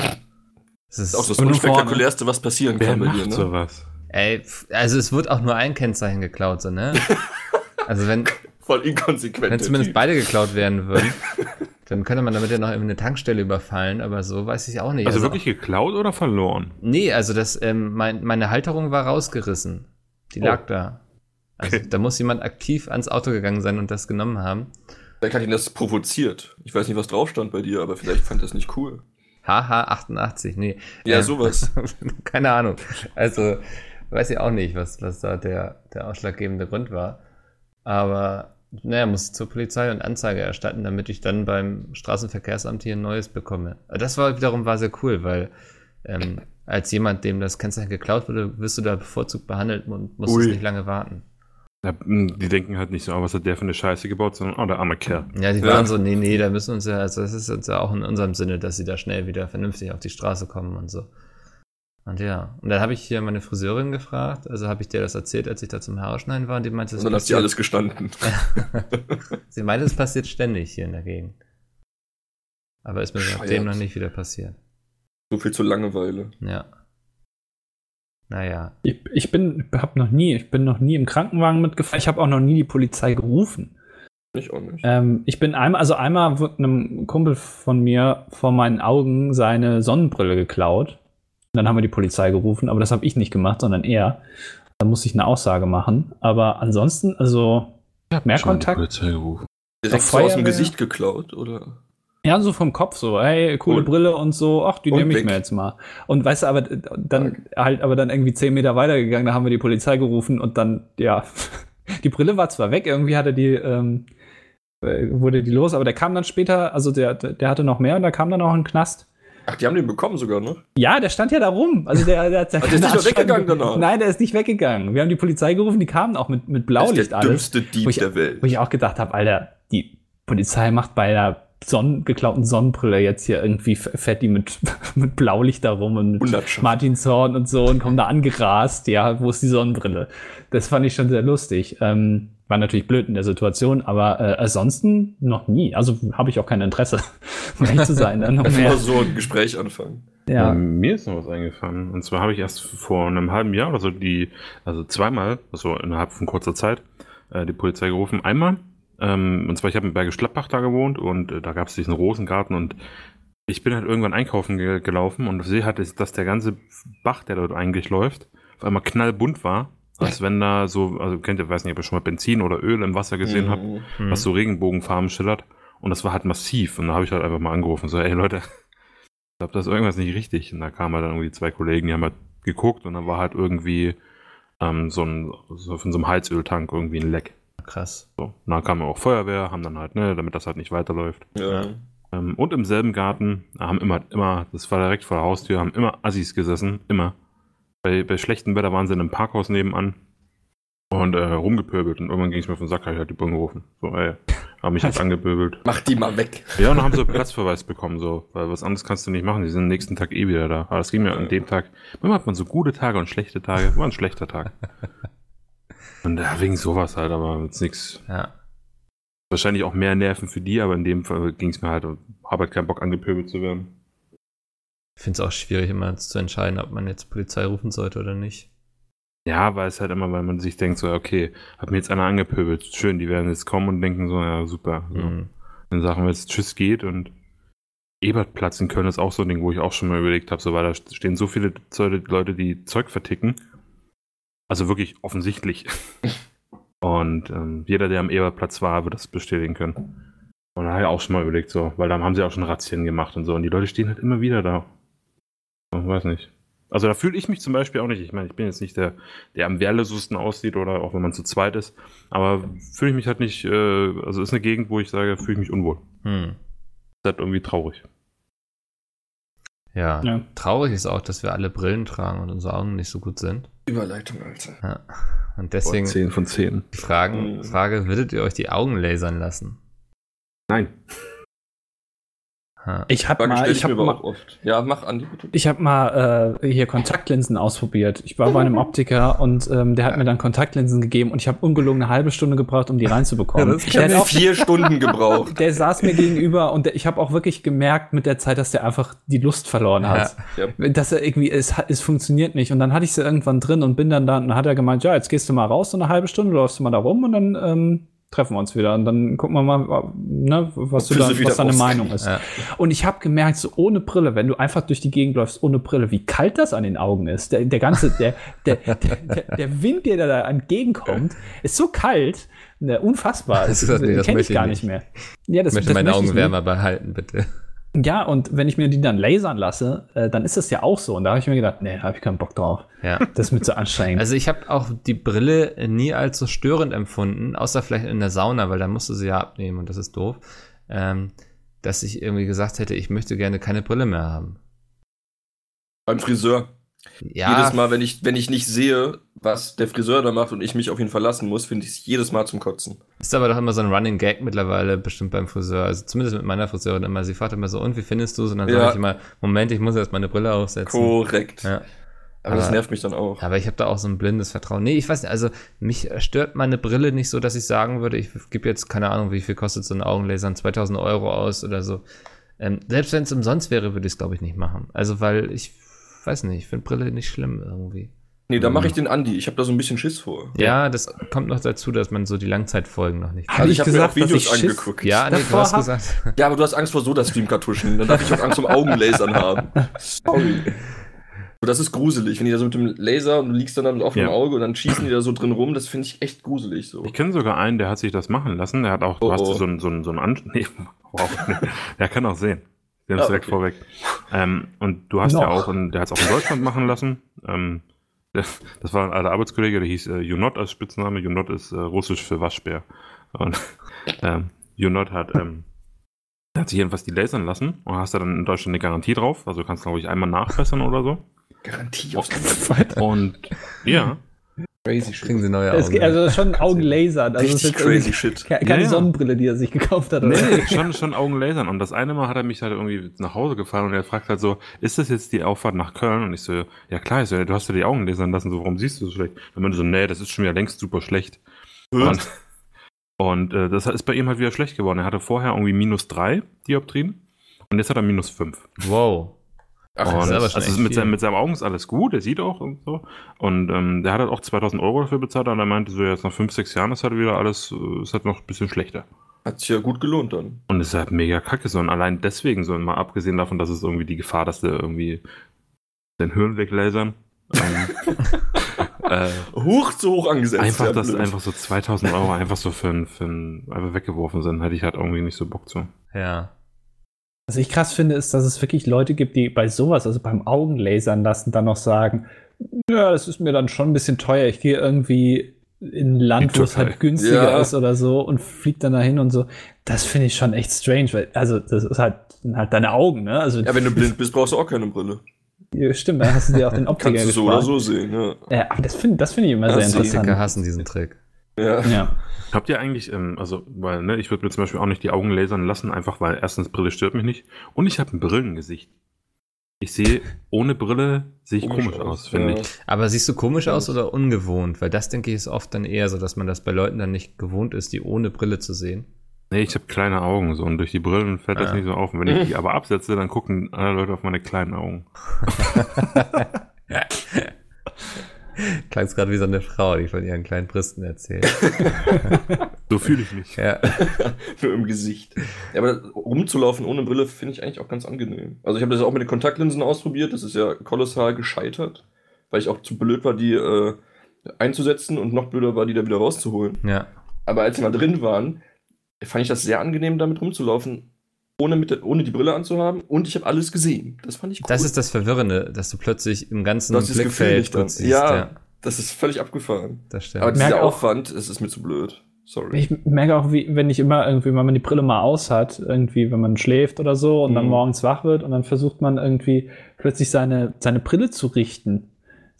Das ist auch das unspektakulärste, was passieren Wer kann bei dir, macht ne? sowas? ey, also es wird auch nur ein Kennzeichen geklaut, so, ne? Also wenn, Voll inkonsequent. wenn zumindest beide geklaut werden würden, dann könnte man damit ja noch irgendwie eine Tankstelle überfallen, aber so weiß ich auch nicht. Also wirklich geklaut oder verloren? Nee, also das, ähm, mein, meine Halterung war rausgerissen. Die Oh. lag da. Also Okay. da muss jemand aktiv ans Auto gegangen sein und das genommen haben. Vielleicht hat ihn das provoziert. Ich weiß nicht, was drauf stand bei dir, aber vielleicht fand er es nicht cool. HH88, nee. Ja, Ähm, sowas. Keine Ahnung. Also, weiß ich auch nicht, was, was da der, der ausschlaggebende Grund war. Aber, naja, muss zur Polizei und Anzeige erstatten, damit ich dann beim Straßenverkehrsamt hier ein neues bekomme. Das war wiederum war sehr cool, weil ähm, als jemand, dem das Kennzeichen geklaut wurde, wirst du da bevorzugt behandelt und musst Ui. nicht lange warten. Ja, Die denken halt nicht so, oh, was hat der für eine Scheiße gebaut, sondern, oh, der arme Kerl. Ja, die Ja. waren so, nee, nee, da müssen uns ja, also das ist uns ja auch in unserem Sinne, dass sie da schnell wieder vernünftig auf die Straße kommen und so. Und ja, und dann habe ich hier meine Friseurin gefragt, also habe ich dir das erzählt, als ich da zum Haare schneiden war, und die meinte, Und dann hat sie alles gestanden. sie meinte, es passiert ständig hier in der Gegend. Aber ist mir Bescheuert. seitdem noch nicht wieder passiert. So viel zur Langeweile. Ja. Naja. ich, ich bin, hab noch nie, ich bin noch nie im Krankenwagen mitgefahren. Ich habe auch noch nie die Polizei gerufen. Ich auch nicht. Ähm, ich bin einmal, also einmal wird einem Kumpel von mir vor meinen Augen seine Sonnenbrille geklaut. Und dann haben wir die Polizei gerufen, aber das habe ich nicht gemacht, sondern er. Da musste ich eine Aussage machen. Aber ansonsten, also mehr Schon die Kontakt. Polizei gerufen. Direkt so aus dem? Gesicht geklaut, oder? Ja, so vom Kopf so, hey, coole Und- Brille und so, ach, die nehme ich weg. mir jetzt mal. Und weißt du, aber dann halt, aber dann irgendwie zehn Meter weitergegangen, da haben wir die Polizei gerufen und dann, ja, die Brille war zwar weg, irgendwie hatte die, ähm, äh, wurde die los, aber der kam dann später, also der, der der hatte noch mehr und da kam dann auch ein Knast. Ach, die haben den bekommen sogar, ne? Ja, der stand ja da rum. Also der, der, der, Ach, der ist nicht weggegangen danach? Nein, der ist nicht weggegangen. Wir haben die Polizei gerufen, die kamen auch mit, mit Das ist Blaulicht der alles. dümmste Dieb ich- der Welt. Wo ich auch gedacht habe, Alter, die Polizei macht bei der Sonnen geklauten Sonnenbrille jetzt hier irgendwie fährt die mit, mit Blaulicht da rum und mit Hundertschaft. Martinshorn und so und kommen da angerast. Ja, wo ist die Sonnenbrille? Das fand ich schon sehr lustig. Ähm, war natürlich blöd in der Situation, aber äh, ansonsten noch nie. Also habe ich auch kein Interesse, um ehrlich zu sein. Dann noch Einfach so ein Gespräch anfangen. Ja. Ähm, mir ist noch was eingefallen. Und zwar habe ich erst vor einem halben Jahr oder so die, also zweimal, also innerhalb von kurzer Zeit, äh, die Polizei gerufen. Einmal, ähm, und zwar ich habe in Bergisch Gladbach da gewohnt und äh, da gab es diesen Rosengarten und ich bin halt irgendwann einkaufen ge gelaufen und sehe halt, dass der ganze Bach, der dort eigentlich läuft, auf einmal knallbunt war. Als wenn da so, also kennt ihr, weiß nicht, ob ihr schon mal Benzin oder Öl im Wasser gesehen habt, Mhm. Hm. was so Regenbogenfarben schillert. Und das war halt massiv. Und da habe ich halt einfach mal angerufen, so, ey Leute, ich glaube, da ist irgendwas nicht richtig. Und da kamen halt dann irgendwie zwei Kollegen, die haben halt geguckt und dann war halt irgendwie ähm, so ein, so von so einem Heizöltank irgendwie ein Leck. Krass. So. Und dann kam auch Feuerwehr, haben dann halt, ne, damit das halt nicht weiterläuft. Ja. Ähm, und im selben Garten haben immer, immer, das war direkt vor der Haustür, haben immer Assis gesessen, immer. Bei, bei schlechtem Wetter waren sie in einem Parkhaus nebenan und äh, rumgepöbelt und irgendwann ging es mir auf den Sack, hab ich halt die Bullen gerufen. So, ey, haben mich jetzt angepöbelt. Mach die mal weg. Ja, und dann haben sie Platzverweis bekommen, so, weil was anderes kannst du nicht machen. Die sind am nächsten Tag eh wieder da. Aber das ging mir an dem Tag. Manchmal hat man so gute Tage und schlechte Tage. War ein schlechter Tag. Und ja, wegen sowas halt, aber jetzt nichts. Ja. Wahrscheinlich auch mehr Nerven für die, aber in dem Fall ging es mir halt, habe halt keinen Bock angepöbelt zu werden. Ich finde es auch schwierig, immer zu entscheiden, ob man jetzt Polizei rufen sollte oder nicht. Ja, weil es halt immer, weil man sich denkt, so, okay, hat mir jetzt einer angepöbelt, schön, die werden jetzt kommen und denken so, ja, super. So. Mhm. Dann sagen wir jetzt Tschüss geht und Ebertplatz in Köln ist auch so ein Ding, wo ich auch schon mal überlegt habe, so, weil da stehen so viele Leute, die Zeug verticken. Also wirklich offensichtlich. und ähm, jeder, der am Ebertplatz war, wird das bestätigen können. Und da habe ich auch schon mal überlegt, so, weil da haben sie auch schon Razzien gemacht und so. Und die Leute stehen halt immer wieder da. Ich weiß nicht. Also da fühle ich mich zum Beispiel auch nicht. Ich meine, ich bin jetzt nicht der, der am wehrlosesten aussieht oder auch wenn man zu zweit ist. Aber fühle ich mich halt nicht, äh, also ist eine Gegend, wo ich sage, fühle ich mich unwohl. Hm. Ist halt irgendwie traurig. Ja. Ja. Traurig ist auch, dass wir alle Brillen tragen und unsere Augen nicht so gut sind. Überleitung, Alter. Ja. Und deswegen 10 von 10. die Fragen, Mhm. Frage, würdet ihr euch die Augen lasern lassen? Nein. Ich habe mal, ich habe mal, oft. Ja, mach Andi bitte. ich habe mal äh, hier Kontaktlinsen ausprobiert. Ich war bei einem Optiker und ähm, der hat mir dann Kontaktlinsen gegeben und ich habe ungelogen eine halbe Stunde gebraucht, um die reinzubekommen. Ja, Ich habe vier Stunden gebraucht. der saß mir gegenüber und der, ich habe auch wirklich gemerkt mit der Zeit, dass der einfach die Lust verloren hat. Ja. Dass er irgendwie, es, es funktioniert nicht. Und dann hatte ich sie irgendwann drin und bin dann da und dann hat er gemeint, ja, jetzt gehst du mal raus, so eine halbe Stunde, läufst du mal da rum und dann ähm, treffen wir uns wieder. Und dann gucken wir mal, ne, was, du da, was deine. Meinung ist. Ja. Und ich habe gemerkt, so ohne Brille, wenn du einfach durch die Gegend läufst ohne Brille, wie kalt das an den Augen ist. Der, der ganze, der, der, der, der, Wind, der da entgegenkommt, ist so kalt, ne, unfassbar. Das ist- nee, das kenn möchte ich gar nicht. mehr. Ja, das, Ich möchte das meine möchte Augen wärmer behalten, bitte. Ja, und wenn ich mir die dann lasern lasse, äh, dann ist das ja auch so. Und da habe ich mir gedacht, nee, habe ich keinen Bock drauf. Ja. Das ist mir zu anstrengend. Also ich habe auch die Brille nie als so störend empfunden, außer vielleicht in der Sauna, weil da musst du sie ja abnehmen und das ist doof, ähm, dass ich irgendwie gesagt hätte, ich möchte gerne keine Brille mehr haben. Beim Friseur. Ja, Jedes Mal, wenn ich, wenn ich nicht sehe, was der Friseur da macht und ich mich auf ihn verlassen muss, finde ich es jedes Mal zum Kotzen. ist aber doch immer so ein Running Gag mittlerweile, bestimmt beim Friseur. Also zumindest mit meiner Friseurin immer. Sie fragt immer so, und wie findest du es? Und dann Ja. sage ich immer, Moment, ich muss erst meine Brille aufsetzen. Korrekt. Ja. Aber das Aber- nervt mich dann auch. Aber ich habe da auch so ein blindes Vertrauen. Nee, ich weiß nicht, also mich stört meine Brille nicht so, dass ich sagen würde, ich gebe jetzt, keine Ahnung, wie viel kostet so ein Augenlaser, 2000 Euro aus oder so. Ähm, selbst wenn es umsonst wäre, würde ich es, glaube ich, nicht machen. Also, weil ich weiß nicht, ich finde Brille nicht schlimm irgendwie. Nee, da mache ich den Andi. Ich habe da so ein bisschen Schiss vor. Ja, das kommt noch dazu, dass man so die Langzeitfolgen noch nicht Also ich ich habe mir gesagt, auch Videos angeguckt. Ja, nee, du hast gesagt. Ja, aber du hast Angst vor Soda-Stream-Kartuschen. Dann darf ich auch Angst vor Augenlasern haben. Sorry. So, das ist gruselig, wenn die da so mit dem Laser und du liegst dann auf dem Ja. Auge und dann schießen die da so drin rum. Das finde ich echt gruselig so. Ich kenne sogar einen, der hat sich das machen lassen. Der hat auch, Oh, du hast oh. so einen so einen- so einen An nee, wow, nee, der kann auch sehen. Der ist Ah, direkt okay. vorweg. Ähm, und du hast ja Noch. auch, und der hat es auch in Deutschland machen lassen. Ähm, das war ein alter Arbeitskollege, der hieß äh, Junot als Spitzname. Junot ist äh, russisch für Waschbär. Und ähm, Junot hat, ähm, hat sich jedenfalls die lasern lassen und hast da dann in Deutschland eine Garantie drauf. Also du kannst, glaube ich, einmal nachbessern oder so. Garantie aufs Und ja, Crazy Kriegen sie neue Es Augen. geht, also schon Augenlaser. Also es ist Richtig jetzt irgendwie crazy shit. ke- Keine Ja, ja. Sonnenbrille, die er sich gekauft hat. Oder? Nee, schon, schon Augen lasern. Und das eine Mal hat er mich halt irgendwie nach Hause gefahren und er fragt halt so, ist das jetzt die Auffahrt nach Köln? Und ich so, ja klar, ich so, du hast ja die Augen lasern lassen, so, warum siehst du so schlecht? Und meinte so, nee, das ist schon wieder längst super schlecht. Und, und äh, das ist bei ihm halt wieder schlecht geworden. Er hatte vorher irgendwie minus drei Dioptrien und jetzt hat er minus fünf. Wow. Ach, das Und ist aber schon also mit, viel. seinem, mit seinem Augen ist alles gut, er sieht auch und so. Und ähm, der hat halt auch 2000 Euro dafür bezahlt und er meinte so, jetzt nach fünf, sechs Jahren ist halt wieder alles, äh, ist halt noch ein bisschen schlechter. hat sich ja gut gelohnt dann. Und es ist halt mega kacke so. Und allein deswegen, so mal abgesehen davon, dass es irgendwie die Gefahr, dass du irgendwie den Hirn weglasern. Ähm, äh, Hoch zu hoch angesetzt. einfach, ja, dass blöd. einfach so 2000 Euro einfach so für ein, für ein, einfach weggeworfen sind, hätte ich halt irgendwie nicht so Bock zu. Ja. Was ich krass finde, ist, dass es wirklich Leute gibt, die bei sowas, also beim Augenlasern lassen, dann noch sagen, ja, das ist mir dann schon ein bisschen teuer. Ich gehe irgendwie in ein Land, wo es halt günstiger Ja. ist oder so und fliegt dann dahin und so. Das finde ich schon echt strange, weil, also, das ist halt, halt deine Augen, ne? Also, Ja, wenn du blind bist, brauchst du auch keine Brille. ja, stimmt, da hast du dir auch den Optiker Kannst du so gespart. oder so sehen, ja. Ja, aber das finde das finde ich immer Ja, sehr interessant. Optiker hassen diesen Trick. Ja. Ja. Habt ihr eigentlich, ähm, also, weil, ne, ich würde mir zum Beispiel auch nicht die Augen lasern lassen, einfach weil erstens Brille stört mich nicht und ich habe ein Brillengesicht. Ich sehe, ohne Brille sehe ich komisch, aus, finde ja. ich. Aber siehst du komisch aus oder ungewohnt? Weil das, denke ich, ist oft dann eher so, dass man das bei Leuten dann nicht gewohnt ist, die ohne Brille zu sehen. Nee, ich habe kleine Augen so und durch die Brillen fällt das Ja. nicht so auf. Und wenn ich die aber absetze, dann gucken andere Leute auf meine kleinen Augen. Klang gerade wie so eine Frau, die von ihren kleinen Brüsten erzählt. So fühle ich mich. ja. Nur im Gesicht. Ja, aber rumzulaufen ohne Brille finde ich eigentlich auch ganz angenehm. Also ich habe das auch mit den Kontaktlinsen ausprobiert. Das ist ja kolossal gescheitert, weil ich auch zu blöd war, die äh, einzusetzen und noch blöder war, die da wieder rauszuholen. ja. Aber als sie mal drin waren, fand ich das sehr angenehm, damit rumzulaufen, ohne, mit ohne die Brille anzuhaben. Und ich habe alles gesehen. Das fand ich cool. Das ist das Verwirrende, dass du plötzlich im ganzen Gefühl Blickfeld dann. siehst. Ja. Ja, das ist völlig abgefahren. das Aber stimmt. dieser merke auch- Aufwand, es ist mir zu blöd. Sorry. Ich merke auch, wie, wenn ich immer irgendwie, wenn man die Brille mal aus hat, irgendwie, wenn man schläft oder so und dann Mhm. morgens wach wird und dann versucht man irgendwie plötzlich seine, seine Brille zu richten.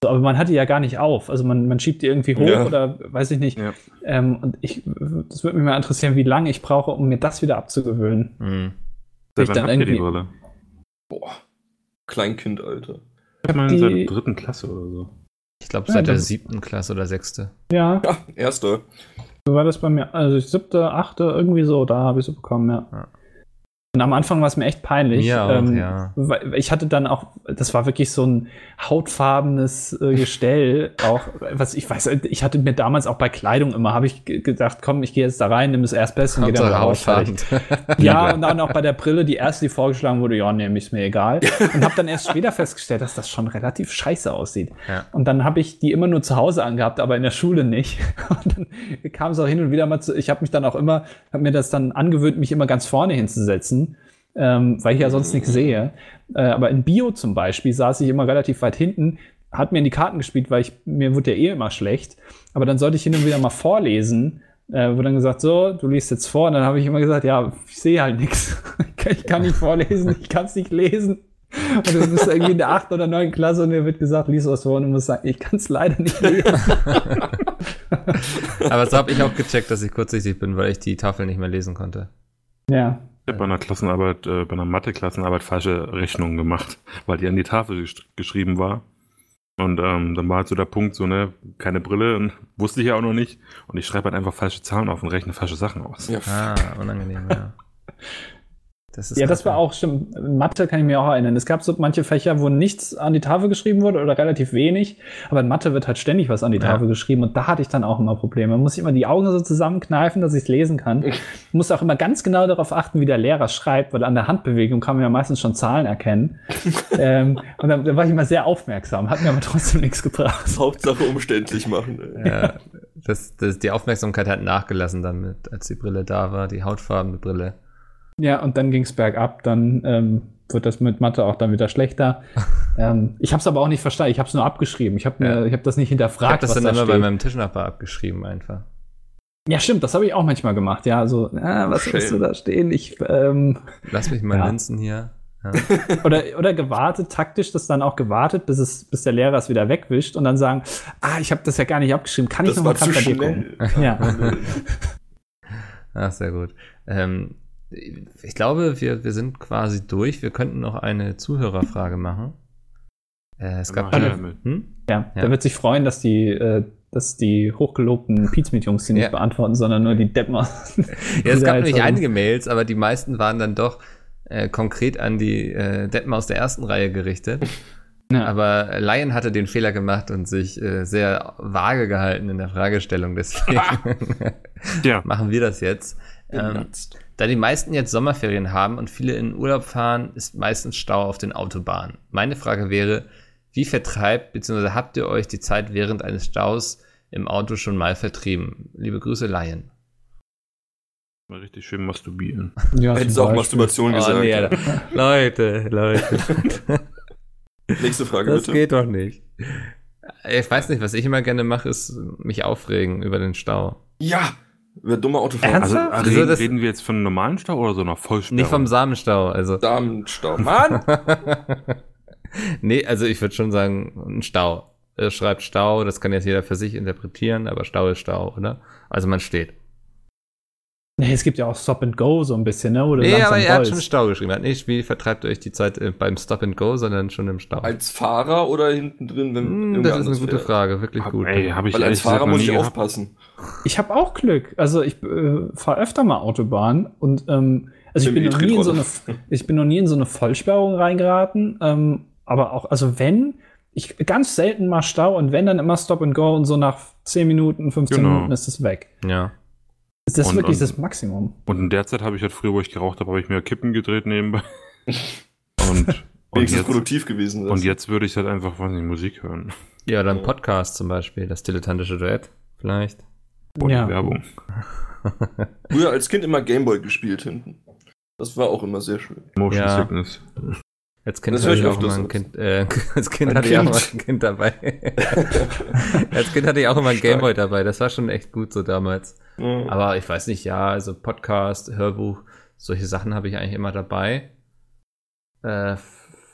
So, aber man hat die ja gar nicht auf. Also man, man schiebt die irgendwie hoch Ja. oder weiß ich nicht. Ja. Ähm, und ich, das würde mich mal interessieren, wie lange ich brauche, um mir das wieder abzugewöhnen. Mhm. Ich Seit wann habt ihr die irgendwie- Brille? Boah. Kleinkind, Alter. Ich habe mal Die- in der dritten Klasse oder so. Ich glaube, Ja, seit der das- siebten Klasse oder sechste. Ja, Ja, erster. so war das bei mir. Also siebte, achte, irgendwie so, da habe ich so bekommen, ja. Ja. Und am Anfang war es mir echt peinlich. Auch, ähm, ja. weil Ich hatte dann auch, das war wirklich so ein hautfarbenes äh, Gestell, auch, was ich weiß, ich hatte mir damals auch bei Kleidung immer, habe ich ge- gedacht, komm, ich gehe jetzt da rein, nimm das Erstbeste und gehe dann raus. Ja, und dann auch bei der Brille, die erste, die vorgeschlagen wurde, ja, nee, ist mir egal. Und habe dann erst später festgestellt, dass das schon relativ scheiße aussieht. Ja. Und dann habe ich die immer nur zu Hause angehabt, aber in der Schule nicht. Und dann kam es auch hin und wieder mal zu, ich habe mich dann auch immer, habe mir das dann angewöhnt, mich immer ganz vorne hinzusetzen, ähm, weil ich ja sonst nichts sehe. Äh, aber in Bio zum Beispiel saß ich immer relativ weit hinten, hat mir in die Karten gespielt, weil ich, mir wurde ja eh immer schlecht. Aber dann sollte ich hin und wieder mal vorlesen, äh, wurde dann gesagt, so, du liest jetzt vor. Und dann habe ich immer gesagt, ja, ich sehe halt nichts. Ich kann nicht vorlesen, ich kann es nicht lesen. Und du bist irgendwie in der achten oder neunten Klasse und dir wird gesagt, lies was vor und du musst sagen, ich kann es leider nicht lesen. Aber so habe ich auch gecheckt, dass ich kurzsichtig bin, weil ich die Tafel nicht mehr lesen konnte. ja. Ich habe bei einer Klassenarbeit, äh, bei einer Mathe-Klassenarbeit falsche Rechnungen gemacht, weil die an die Tafel gesch geschrieben war. Und ähm, dann war halt so der Punkt, so, ne, keine Brille und wusste ich ja auch noch nicht. Und ich schreibe halt einfach falsche Zahlen auf und rechne falsche Sachen aus. Ja, Ah, unangenehm, ja. Das ist Ja, das war auch stimmt. Mathe kann ich mir auch erinnern. Es gab so manche Fächer, wo nichts an die Tafel geschrieben wurde oder relativ wenig. Aber in Mathe wird halt ständig was an die Ja. Tafel geschrieben und da hatte ich dann auch immer Probleme. Man muss sich immer die Augen so zusammenkneifen, dass ich es lesen kann. muss auch immer ganz genau darauf achten, wie der Lehrer schreibt, weil an der Handbewegung kann man ja meistens schon Zahlen erkennen. ähm, und da, da war ich immer sehr aufmerksam, hat mir aber trotzdem nichts gebracht. Hauptsache umständlich machen. Ey. Ja, das, das, die Aufmerksamkeit hat nachgelassen damit, als die Brille da war, die hautfarbene Brille. Ja, und dann ging es bergab, dann ähm, wird das mit Mathe auch dann wieder schlechter. ähm, ich habe es aber auch nicht verstanden, ich habe es nur abgeschrieben. Ich habe Ja. ich hab das nicht Ich hinterfragt, habe das was dann da immer steht. bei meinem Tischnachbar abgeschrieben einfach. Ja, stimmt, das habe ich auch manchmal gemacht. Ja, so, ah, was Schön. du da stehen? Ich, ähm, Lass mich mal Ja. linsen hier. Ja. oder, oder gewartet, taktisch das dann auch gewartet, bis, es, bis der Lehrer es wieder wegwischt und dann sagen, ah, ich habe das ja gar nicht abgeschrieben, kann ich Das noch mal war zu grad bei dir gucken? Ja. Ach, sehr gut. Ähm, ich glaube, wir, wir sind quasi durch. Wir könnten noch eine Zuhörerfrage machen. Äh, es gab eine, hm? ja, Ja. der wird sich freuen, dass die, äh, dass die hochgelobten Pizmeet-Jungs die nicht Ja. beantworten, sondern nur die Deppen aus. Ja, es gab nämlich einige Mails, aber die meisten waren dann doch äh, konkret an die äh, Deppen aus der ersten Reihe gerichtet. Ja. Aber Lion hatte den Fehler gemacht und sich äh, sehr vage gehalten in der Fragestellung. Deswegen Ja. machen wir das jetzt. Ähm. Da die meisten jetzt Sommerferien haben und viele in Urlaub fahren, ist meistens Stau auf den Autobahnen. Meine Frage wäre, wie vertreibt bzw. habt ihr euch die Zeit während eines Staus im Auto schon mal vertrieben? Liebe Grüße, Lion. Mal richtig schön masturbieren. ja, Hättest auch Beispiel. Masturbation gesagt. Oh, nee, Alter. Leute, Leute. Nächste Frage Das bitte. geht doch nicht. Ich weiß nicht, was ich immer gerne mache, ist mich aufregen über den Stau. Ja, wer dummer Autofahrer. Ernsthaft? also Also reden, reden wir jetzt von einem normalen Stau oder so einer Vollsperrung? Nicht vom Samenstau, also. Damenstau. Mann! nee, also ich würde schon sagen, ein Stau. äh, schreibt Stau, das kann jetzt jeder für sich interpretieren, aber Stau ist Stau, oder? Also man steht. Nee, es gibt ja auch Stop and Go so ein bisschen, ne? Oder Nee, langsam aber er hat schon Stau geschrieben. Er hat nicht, wie vertreibt ihr euch die Zeit äh, beim Stop and Go, sondern schon im Stau. Als Fahrer oder hinten drin, wenn Hm, das ist eine gute fährt? Frage, wirklich Hab, gut. ey, habe ich Weil als Fahrer muss ich gehabt. aufpassen. Ich habe auch Glück. Also ich äh, fahre öfter mal Autobahn und ähm, also ich bin, noch nie in so eine, ich bin noch nie in so eine Vollsperrung reingeraten. Ähm, aber auch, also wenn, ich ganz selten mal Stau und wenn, dann immer Stop and Go und so nach 10 Minuten, 15 Genau. Minuten ist es weg. Ja. Das ist Und- wirklich und- das Maximum. Und in der Zeit habe ich halt früher, wo ich geraucht habe, habe ich mir Kippen gedreht nebenbei. Und, und, Wenigstens jetzt, produktiv gewesen. und jetzt würde ich halt einfach, weiß nicht, Musik hören. Ja, dann Podcast zum Beispiel, das dilettantische Duett, vielleicht. Ohne Ja. Werbung. Früher als Kind immer Gameboy gespielt hinten. Das war auch immer sehr schön. Motion Ja. Sickness. Als Kind Das hatte höre ich auch immer ein jetzt. Kind, äh, als Kind Ein hatte ich auch Kind. immer ein Kind dabei. als Kind hatte ich auch immer ein Stark. Gameboy dabei, das war schon echt gut so damals. Ja. Aber ich weiß nicht, ja, also Podcast, Hörbuch, solche Sachen habe ich eigentlich immer dabei. Äh,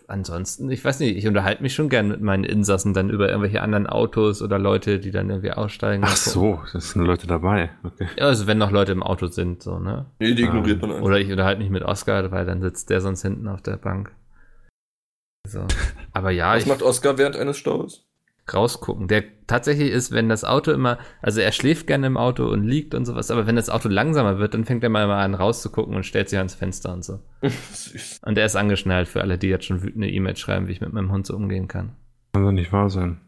ansonsten, ich weiß nicht, ich unterhalte mich schon gern mit meinen Insassen dann über irgendwelche anderen Autos oder Leute, die dann irgendwie aussteigen. Ach so, das sind Leute dabei. Okay. Ja, also wenn noch Leute im Auto sind, so, ne? Nee, die ignoriert man einfach. Oder ich unterhalte mich mit Oscar, weil dann sitzt der sonst hinten auf der Bank. So. Aber ja, Was ich macht Oscar während eines Staus? Rausgucken. Der tatsächlich ist, wenn das Auto immer, also er schläft gerne im Auto und liegt und sowas, aber wenn das Auto langsamer wird, dann fängt er mal an rauszugucken und stellt sich ans Fenster und so. Süß. Und er ist angeschnallt für alle, die jetzt schon wütende E-Mails schreiben, wie ich mit meinem Hund so umgehen kann. Kann doch nicht wahr sein.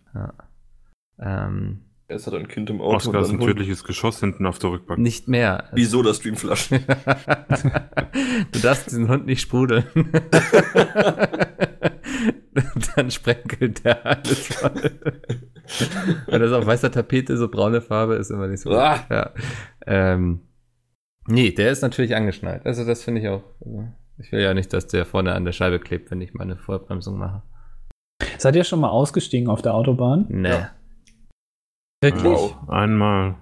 Ähm, Erst hat ein Kind im Auto. Oscar ist ein tödliches Geschoss hinten auf der Rückbank. nicht mehr. Wieso das Streamflaschen? du darfst diesen Hund nicht sprudeln. Dann sprenkelt der alles voll. Wenn das auf weißer Tapete so braune Farbe ist, immer nicht so. Ah. Ja. Ähm, nee, der ist natürlich angeschnallt. Also das finde ich auch. also, Ich will ja nicht, dass der vorne an der Scheibe klebt, wenn ich meine Vollbremsung mache. Seid ihr schon mal ausgestiegen auf der Autobahn? Nee. Ja. Wirklich? Wow. Einmal.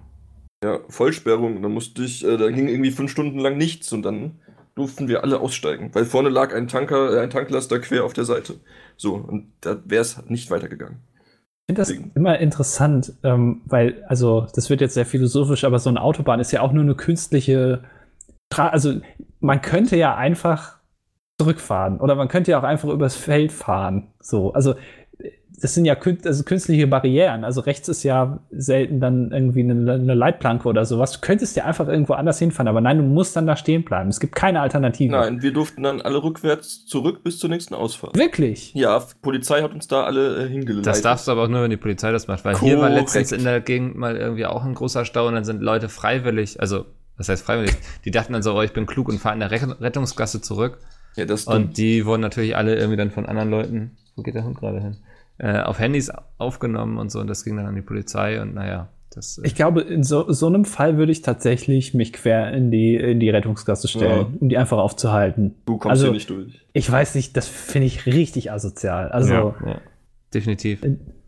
Ja, Vollsperrung. Da musste ich, äh, da ging irgendwie fünf Stunden lang nichts und dann durften wir alle aussteigen, weil vorne lag ein Tanker, äh, ein Tanklaster quer auf der Seite. So, und da wäre es nicht weitergegangen. Ich finde das Deswegen. immer interessant, ähm, weil, also, das wird jetzt sehr philosophisch, aber so eine Autobahn ist ja auch nur eine künstliche. Tra also, man könnte ja einfach zurückfahren oder man könnte ja auch einfach übers Feld fahren. So, also, das sind ja kün also künstliche Barrieren. Also, rechts ist ja selten dann irgendwie eine, eine Leitplanke oder sowas. Du könntest ja einfach irgendwo anders hinfahren, aber nein, du musst dann da stehen bleiben. Es gibt keine Alternative. Nein, wir durften dann alle rückwärts zurück bis zur nächsten Ausfahrt. Wirklich? Ja, Polizei hat uns da alle äh, hingeleitet. Das darfst du aber auch nur, wenn die Polizei das macht. Weil hier war Korrekt. letztens in der Gegend mal irgendwie auch ein großer Stau und dann sind Leute freiwillig, also was heißt freiwillig? Die dachten dann so, oh, ich bin klug und fahre in der Re Rettungsgasse zurück. Ja, das Und die wurden natürlich alle irgendwie dann von anderen Leuten, wo geht der Hund gerade hin? Äh, auf Handys aufgenommen und so und das ging dann an die Polizei und naja, das äh, Ich glaube, in so, so einem Fall würde ich tatsächlich mich quer in die, in die Rettungsgasse stellen, Ja. um die einfach aufzuhalten. du kommst also- hier nicht durch. Ich weiß nicht, das finde ich richtig asozial. Also, Ja. ja, definitiv.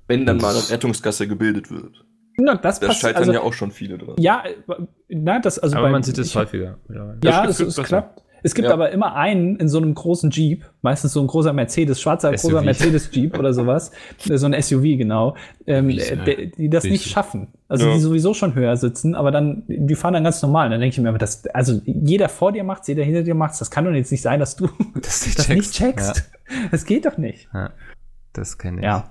Wenn dann mal eine Rettungsgasse gebildet wird. na, das Da scheitern Also, ja auch schon viele dran. ja, äh, na, das, also aber bei- man sieht es häufiger. Ja, Das es, es besser. klappt. Es gibt Ja. aber immer einen in so einem großen Jeep, meistens so ein großer Mercedes, schwarzer SUV. großer Mercedes-Jeep oder sowas, so ein SUV, genau, ähm, äh, der? der, die das nicht schaffen. Also Ja. die sowieso schon höher sitzen, aber dann, die fahren dann ganz normal. Und dann denke ich mir, aber das, also jeder vor dir macht's, jeder hinter dir macht's, das kann doch jetzt nicht sein, dass du Das nicht das nicht checkst. checkst. Das geht doch nicht. Ja, das kenne ich. Ja.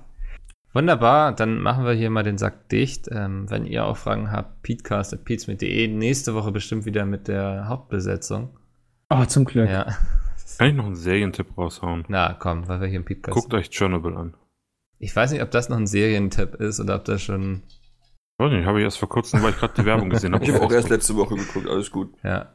Wunderbar, dann machen wir hier mal den Sack dicht. Ähm, wenn ihr auch Fragen habt, peatcast.peatsmit.de. Nächste Woche bestimmt wieder mit der Hauptbesetzung. Oh, zum Glück. Ja. Kann ich noch einen Serientipp raushauen? Na, komm, weil wir hier im Peatcast Guckt euch Chernobyl an. Ich weiß nicht, ob das noch ein Serientipp ist oder ob das schon. Weiß nicht, habe ich erst vor kurzem, weil ich gerade die Werbung gesehen habe. Ich habe auch erst letzte Woche geguckt, alles gut. Ja,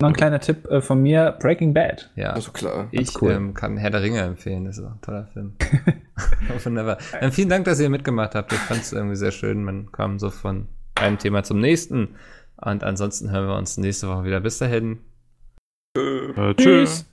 Noch ein kleiner Tipp äh, von mir: Breaking Bad. ja. Also klar. Ich cool. ähm, kann Herr der Ringe empfehlen, das ist auch ein toller Film. Wunderbar. Ähm, vielen Dank, dass ihr mitgemacht habt. Ich fand es irgendwie sehr schön. Man kam so von einem Thema zum nächsten. Und ansonsten hören wir uns nächste Woche wieder. Bis dahin. Äh, Äh, tschüss.